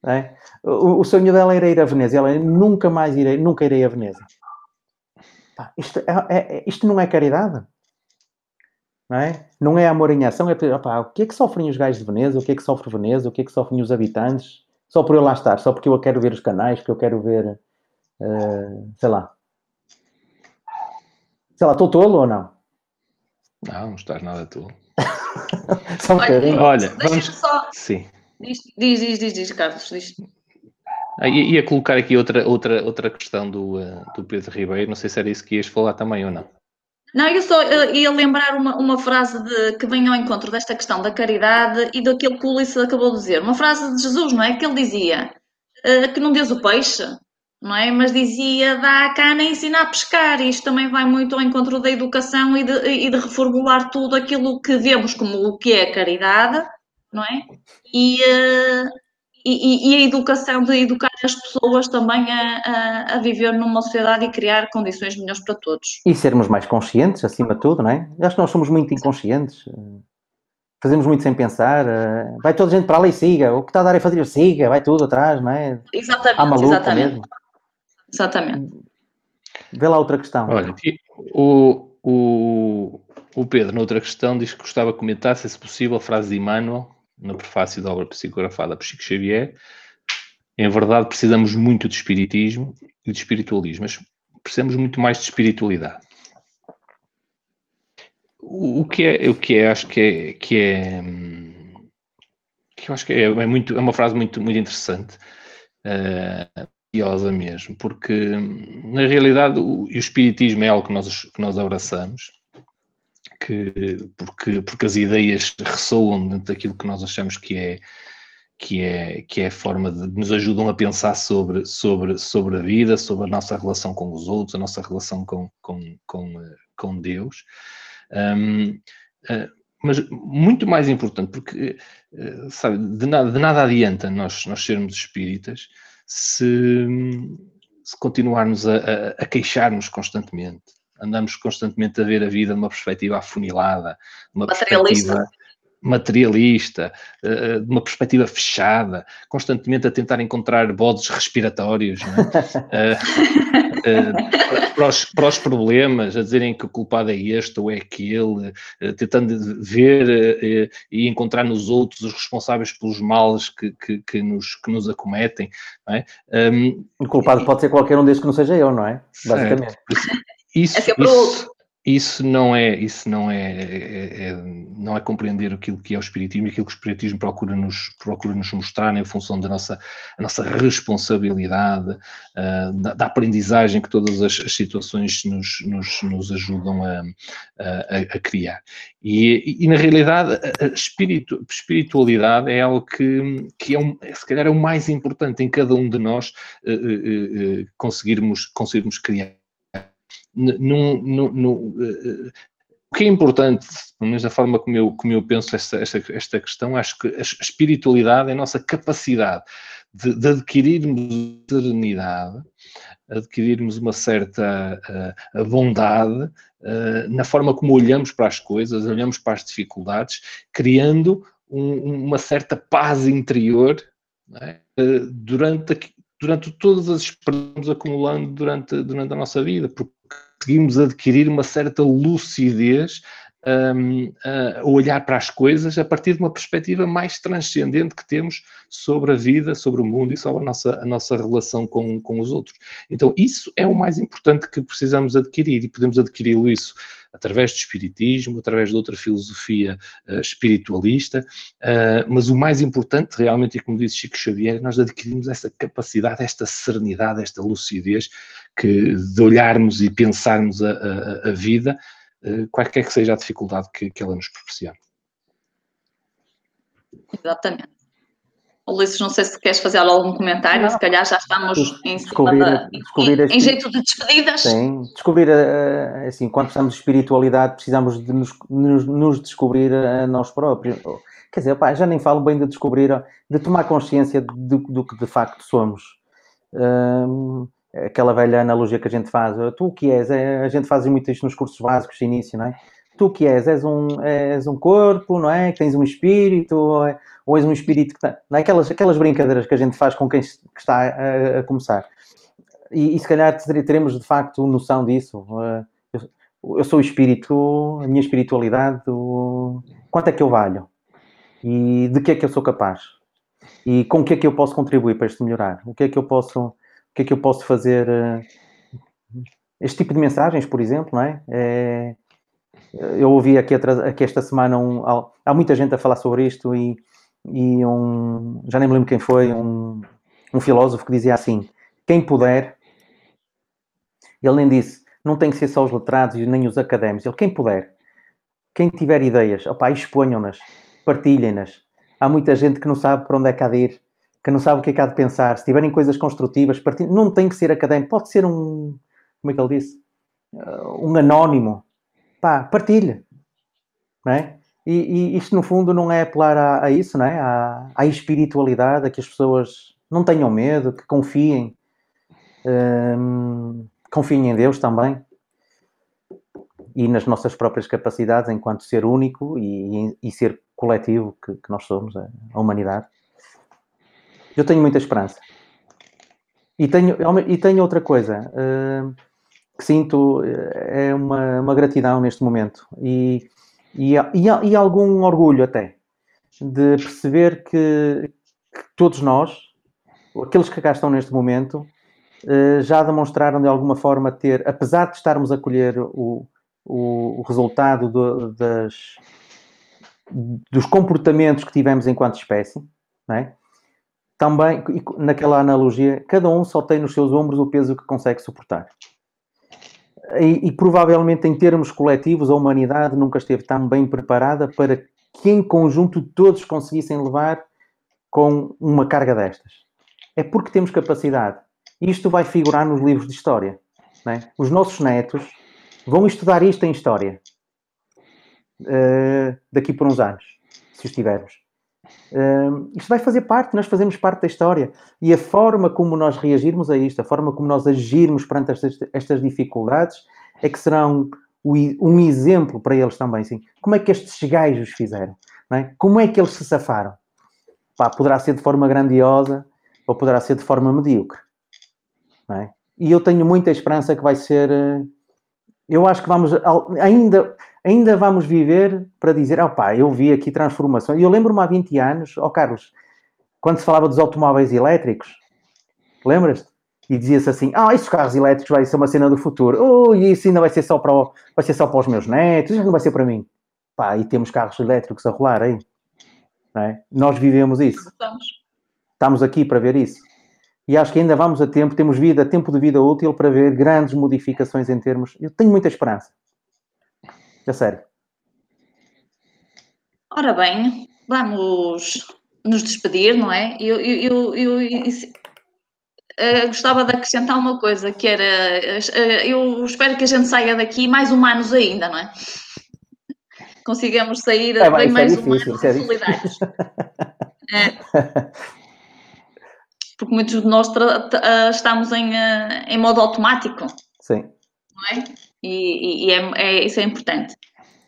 É? O, o sonho dela era ir a Veneza, ela nunca mais irei, nunca irei a Veneza. Pá, isto, é- é- é- isto não é caridade? Não é? Não é amor em ação, é o que é que sofrem os gajos de Veneza, o que é que sofre Veneza, o que é que sofrem os habitantes, só por eu lá estar, só porque eu quero ver os canais, porque eu quero ver, eh, sei lá. Sei lá, estou tolo ou não? Não, não estás nada tu. [LAUGHS] Só um Olha, bocadinho. Olha, Deixa-me vamos. só. Sim. Diz, diz, diz, diz, diz, Carlos, diz. Ah, ia, colocar aqui outra, outra, outra questão do, eh, do Pedro Ribeiro. Não sei se era isso que ias falar também ou não. Não, eu só eh, ia lembrar uma, uma frase de, que vem ao encontro desta questão da caridade e daquilo que o Ulisses acabou de dizer. Uma frase de Jesus, não é? Que ele dizia eh, que não dês o peixe, não é? Mas dizia dá a cana e ensina a pescar. E isto também vai muito ao encontro da educação e de, e de reformular tudo aquilo que vemos como o que é caridade, não é? E, eh, e, e- e a educação de educar as pessoas também a, a, a viver numa sociedade e criar condições melhores para todos. E sermos mais conscientes, acima de tudo, não é? Acho que nós somos muito inconscientes. eh, Fazemos muito sem pensar. eh, Vai toda a gente para lá e siga. O que está a dar é fazer, siga. Vai tudo atrás, não é? Exatamente, Há maluco exatamente. mesmo. Exatamente. Vê lá outra questão. Olha, o, o, o Pedro, noutra questão, diz que gostava de comentar, se é possível, a frase de Emmanuel, no prefácio da obra psicografada por Chico Xavier. Em verdade, precisamos muito de espiritismo e de espiritualismo, mas precisamos muito mais de espiritualidade. O, o que é, o que é, acho que é, que é, que eu acho que é, é muito, é uma frase muito, muito interessante, eh, curiosa mesmo, porque na realidade o, o espiritismo é algo que nós, que nós abraçamos, que, porque, porque as ideias ressoam dentro daquilo que nós achamos que é que é, que é a forma de nos ajudam a pensar sobre, sobre, sobre a vida, sobre a nossa relação com os outros, a nossa relação com, com, com, eh, com Deus. Um, eh, mas muito mais importante, porque eh, sabe, de, nada, de nada adianta nós, nós sermos espíritas se, se continuarmos a, a, a queixar-nos constantemente. Andamos constantemente a ver a vida de uma perspectiva afunilada, de uma Materialista. perspectiva materialista, eh, de uma perspectiva fechada, constantemente a tentar encontrar bodes respiratórios não é? [LAUGHS] Eh, para- os, para os problemas, a dizerem que o culpado é este ou é aquele, eh, tentando ver eh, e encontrar nos outros os responsáveis pelos males que, que, que nos, que nos acometem. Não é? Um, O culpado pode ser qualquer um desde que não seja eu, não é? Basicamente. isso, É sempre o isso- outro. Isso não é isso não é, é, é, não é compreender aquilo que é o espiritismo e aquilo que o espiritismo procura nos procura nos mostrar em função da nossa a nossa responsabilidade uh, da, da, aprendizagem que todas as, as situações nos, nos, nos ajudam a, a, a criar. E, e, na realidade a espiritu, espiritualidade é algo que, que é um, se calhar é o mais importante em cada um de nós uh, uh, conseguirmos conseguirmos criar no, no, no, eh, o que é importante, pelo menos da forma como eu, como eu penso esta, esta, esta questão, acho que a espiritualidade é a nossa capacidade de, de adquirirmos serenidade, adquirirmos uma certa uh, bondade uh, na forma como olhamos para as coisas, olhamos para as dificuldades, criando um, uma certa paz interior é? durante, durante todas as experiências acumulando durante, durante a nossa vida, porque conseguimos adquirir uma certa lucidez um, a olhar para as coisas a partir de uma perspectiva mais transcendente que temos sobre a vida, sobre o mundo e sobre a nossa, a nossa relação com, com os outros. Então, isso é o mais importante que precisamos adquirir e podemos adquiri-lo isso através do espiritismo, através de outra filosofia uh, espiritualista, uh, mas o mais importante realmente, e como disse Chico Xavier, é nós adquirimos essa capacidade, esta serenidade, esta lucidez que de olharmos e pensarmos a, a, a vida qualquer que seja a dificuldade que, que ela nos proporciona. Exatamente. Ulisses, não sei se queres fazer algum comentário, não. se calhar já estamos em cima da, em, em, jeito de despedidas. Sim, descobrir, eh, assim, quando precisamos de espiritualidade, precisamos de nos, nos, nos descobrir a nós próprios. Quer dizer, pá, já nem falo bem de descobrir, de tomar consciência do, do que de facto somos. Hum, aquela velha analogia que a gente faz, tu o que és, é, a gente faz muito isto nos cursos básicos de início, não é? Tu que és, és um, és um corpo, não é? Que tens um espírito, ou, é, és um espírito que. Não é? aquelas, aquelas brincadeiras que a gente faz com quem está a, a começar. E, e, se calhar teremos de facto noção disso. Eu, eu sou o espírito, a minha espiritualidade, o, quanto é que eu valho? E de que é que eu sou capaz? E com o que é que eu posso contribuir para isto melhorar? O que é que eu posso o que é que eu posso fazer? Eh, este tipo de mensagens, por exemplo, não é? é eu ouvi aqui, aqui, esta semana, um, há muita gente a falar sobre isto e, e um, já nem me lembro quem foi, um, um filósofo que dizia assim, quem puder, ele nem disse, não tem que ser só os letrados e nem os académicos, ele, quem puder, quem tiver ideias, opá, exponham-nas, partilhem-nas. Há muita gente que não sabe para onde é que há de ir, que não sabe o que é que há de pensar, se tiverem coisas construtivas, não tem que ser académico, pode ser um, como é que ele disse? Uh, um anónimo. Pá, partilhe. Não é? E, e, isto, no fundo, não é apelar a, a isso, não é? À, à, espiritualidade, a que as pessoas não tenham medo, que confiem. Um, confiem em Deus também. E nas nossas próprias capacidades enquanto ser único e, e ser coletivo que, que nós somos, a humanidade. Eu tenho muita esperança. E tenho, e tenho outra coisa uh, que sinto eh, é uma, uma, gratidão neste momento e, e, e, e, algum orgulho até de perceber que, que, todos nós, aqueles que cá estão neste momento, uh, já demonstraram de alguma forma ter, apesar de estarmos a colher o, o, o resultado do, das, dos comportamentos que tivemos enquanto espécie, não é? Também, naquela analogia, cada um só tem nos seus ombros o peso que consegue suportar. E, e, provavelmente, em termos coletivos, a humanidade nunca esteve tão bem preparada para que, em conjunto, todos conseguissem levar com uma carga destas. É porque temos capacidade. Isto vai figurar nos livros de história. É? Os nossos netos vão estudar isto em história uh, daqui por uns anos, se os tivermos. Uh, isto vai fazer parte, nós fazemos parte da história. E a forma como nós reagirmos a isto, a forma como nós agirmos perante estas, estas dificuldades, é que serão um exemplo para eles também. Sim. Como é que estes gajos fizeram? É? Como é que eles se safaram? Pá, poderá ser de forma grandiosa ou poderá ser de forma medíocre. É? E eu tenho muita esperança que vai ser. Eh, eu acho que vamos ainda ainda vamos viver para dizer, opá, eu vi aqui transformação. E eu lembro-me há 20 anos, ó oh Carlos, quando se falava dos automóveis elétricos, lembras-te? e dizia-se assim: ah, esses carros elétricos vai ser uma cena do futuro, oh, isso ainda vai ser só para, o- vai ser só para os meus netos, isso não vai ser para mim. Pá, e temos carros elétricos a rolar aí. É? Nós vivemos isso, Vamos. estamos aqui para ver isso. E acho que ainda vamos a tempo, temos vida, tempo de vida útil para ver grandes modificações em termos. Eu tenho muita esperança. A sério. Ora bem, vamos nos despedir, não é? Eu, eu, eu, eu- eh, gostava de acrescentar uma coisa, que era, eh, eu espero que a gente saia daqui mais humanos ainda, não é? Consigamos sair É, bem é mais difícil, humanos é solidários. [LAUGHS] É. Porque muitos de nós estamos em, ah, em modo automático, Sim. não é? E, e- é, é- isso é importante.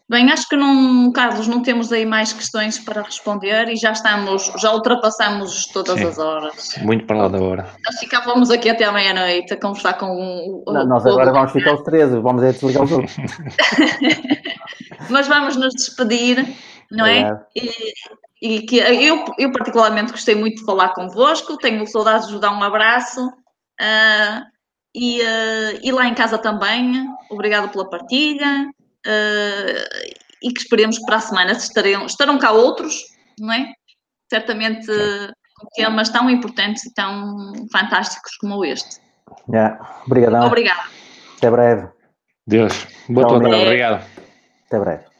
Bem, acho que não, Carlos, não temos aí mais questões para responder e já estamos, já ultrapassamos todas Sim. as horas. Muito para lá da hora. Nós ficávamos aqui até à meia-noite a conversar com o, o- Não, nós o- agora vamos ficar os três, vamos é desligar o jogo. [LAUGHS] Mas vamos nos despedir, não é? Obrigado. E, e que eu, eu particularmente gostei muito de falar convosco, tenho saudades de vos dar um abraço ah, e, ah, e lá em casa também, obrigado pela partilha ah, e que esperemos que para a semana estarão, estarão cá outros, não é? Certamente com temas tão importantes e tão fantásticos como este. Yeah. Obrigadão. Obrigada. Até breve. Deus. Boa tarde. Obrigado. Até breve.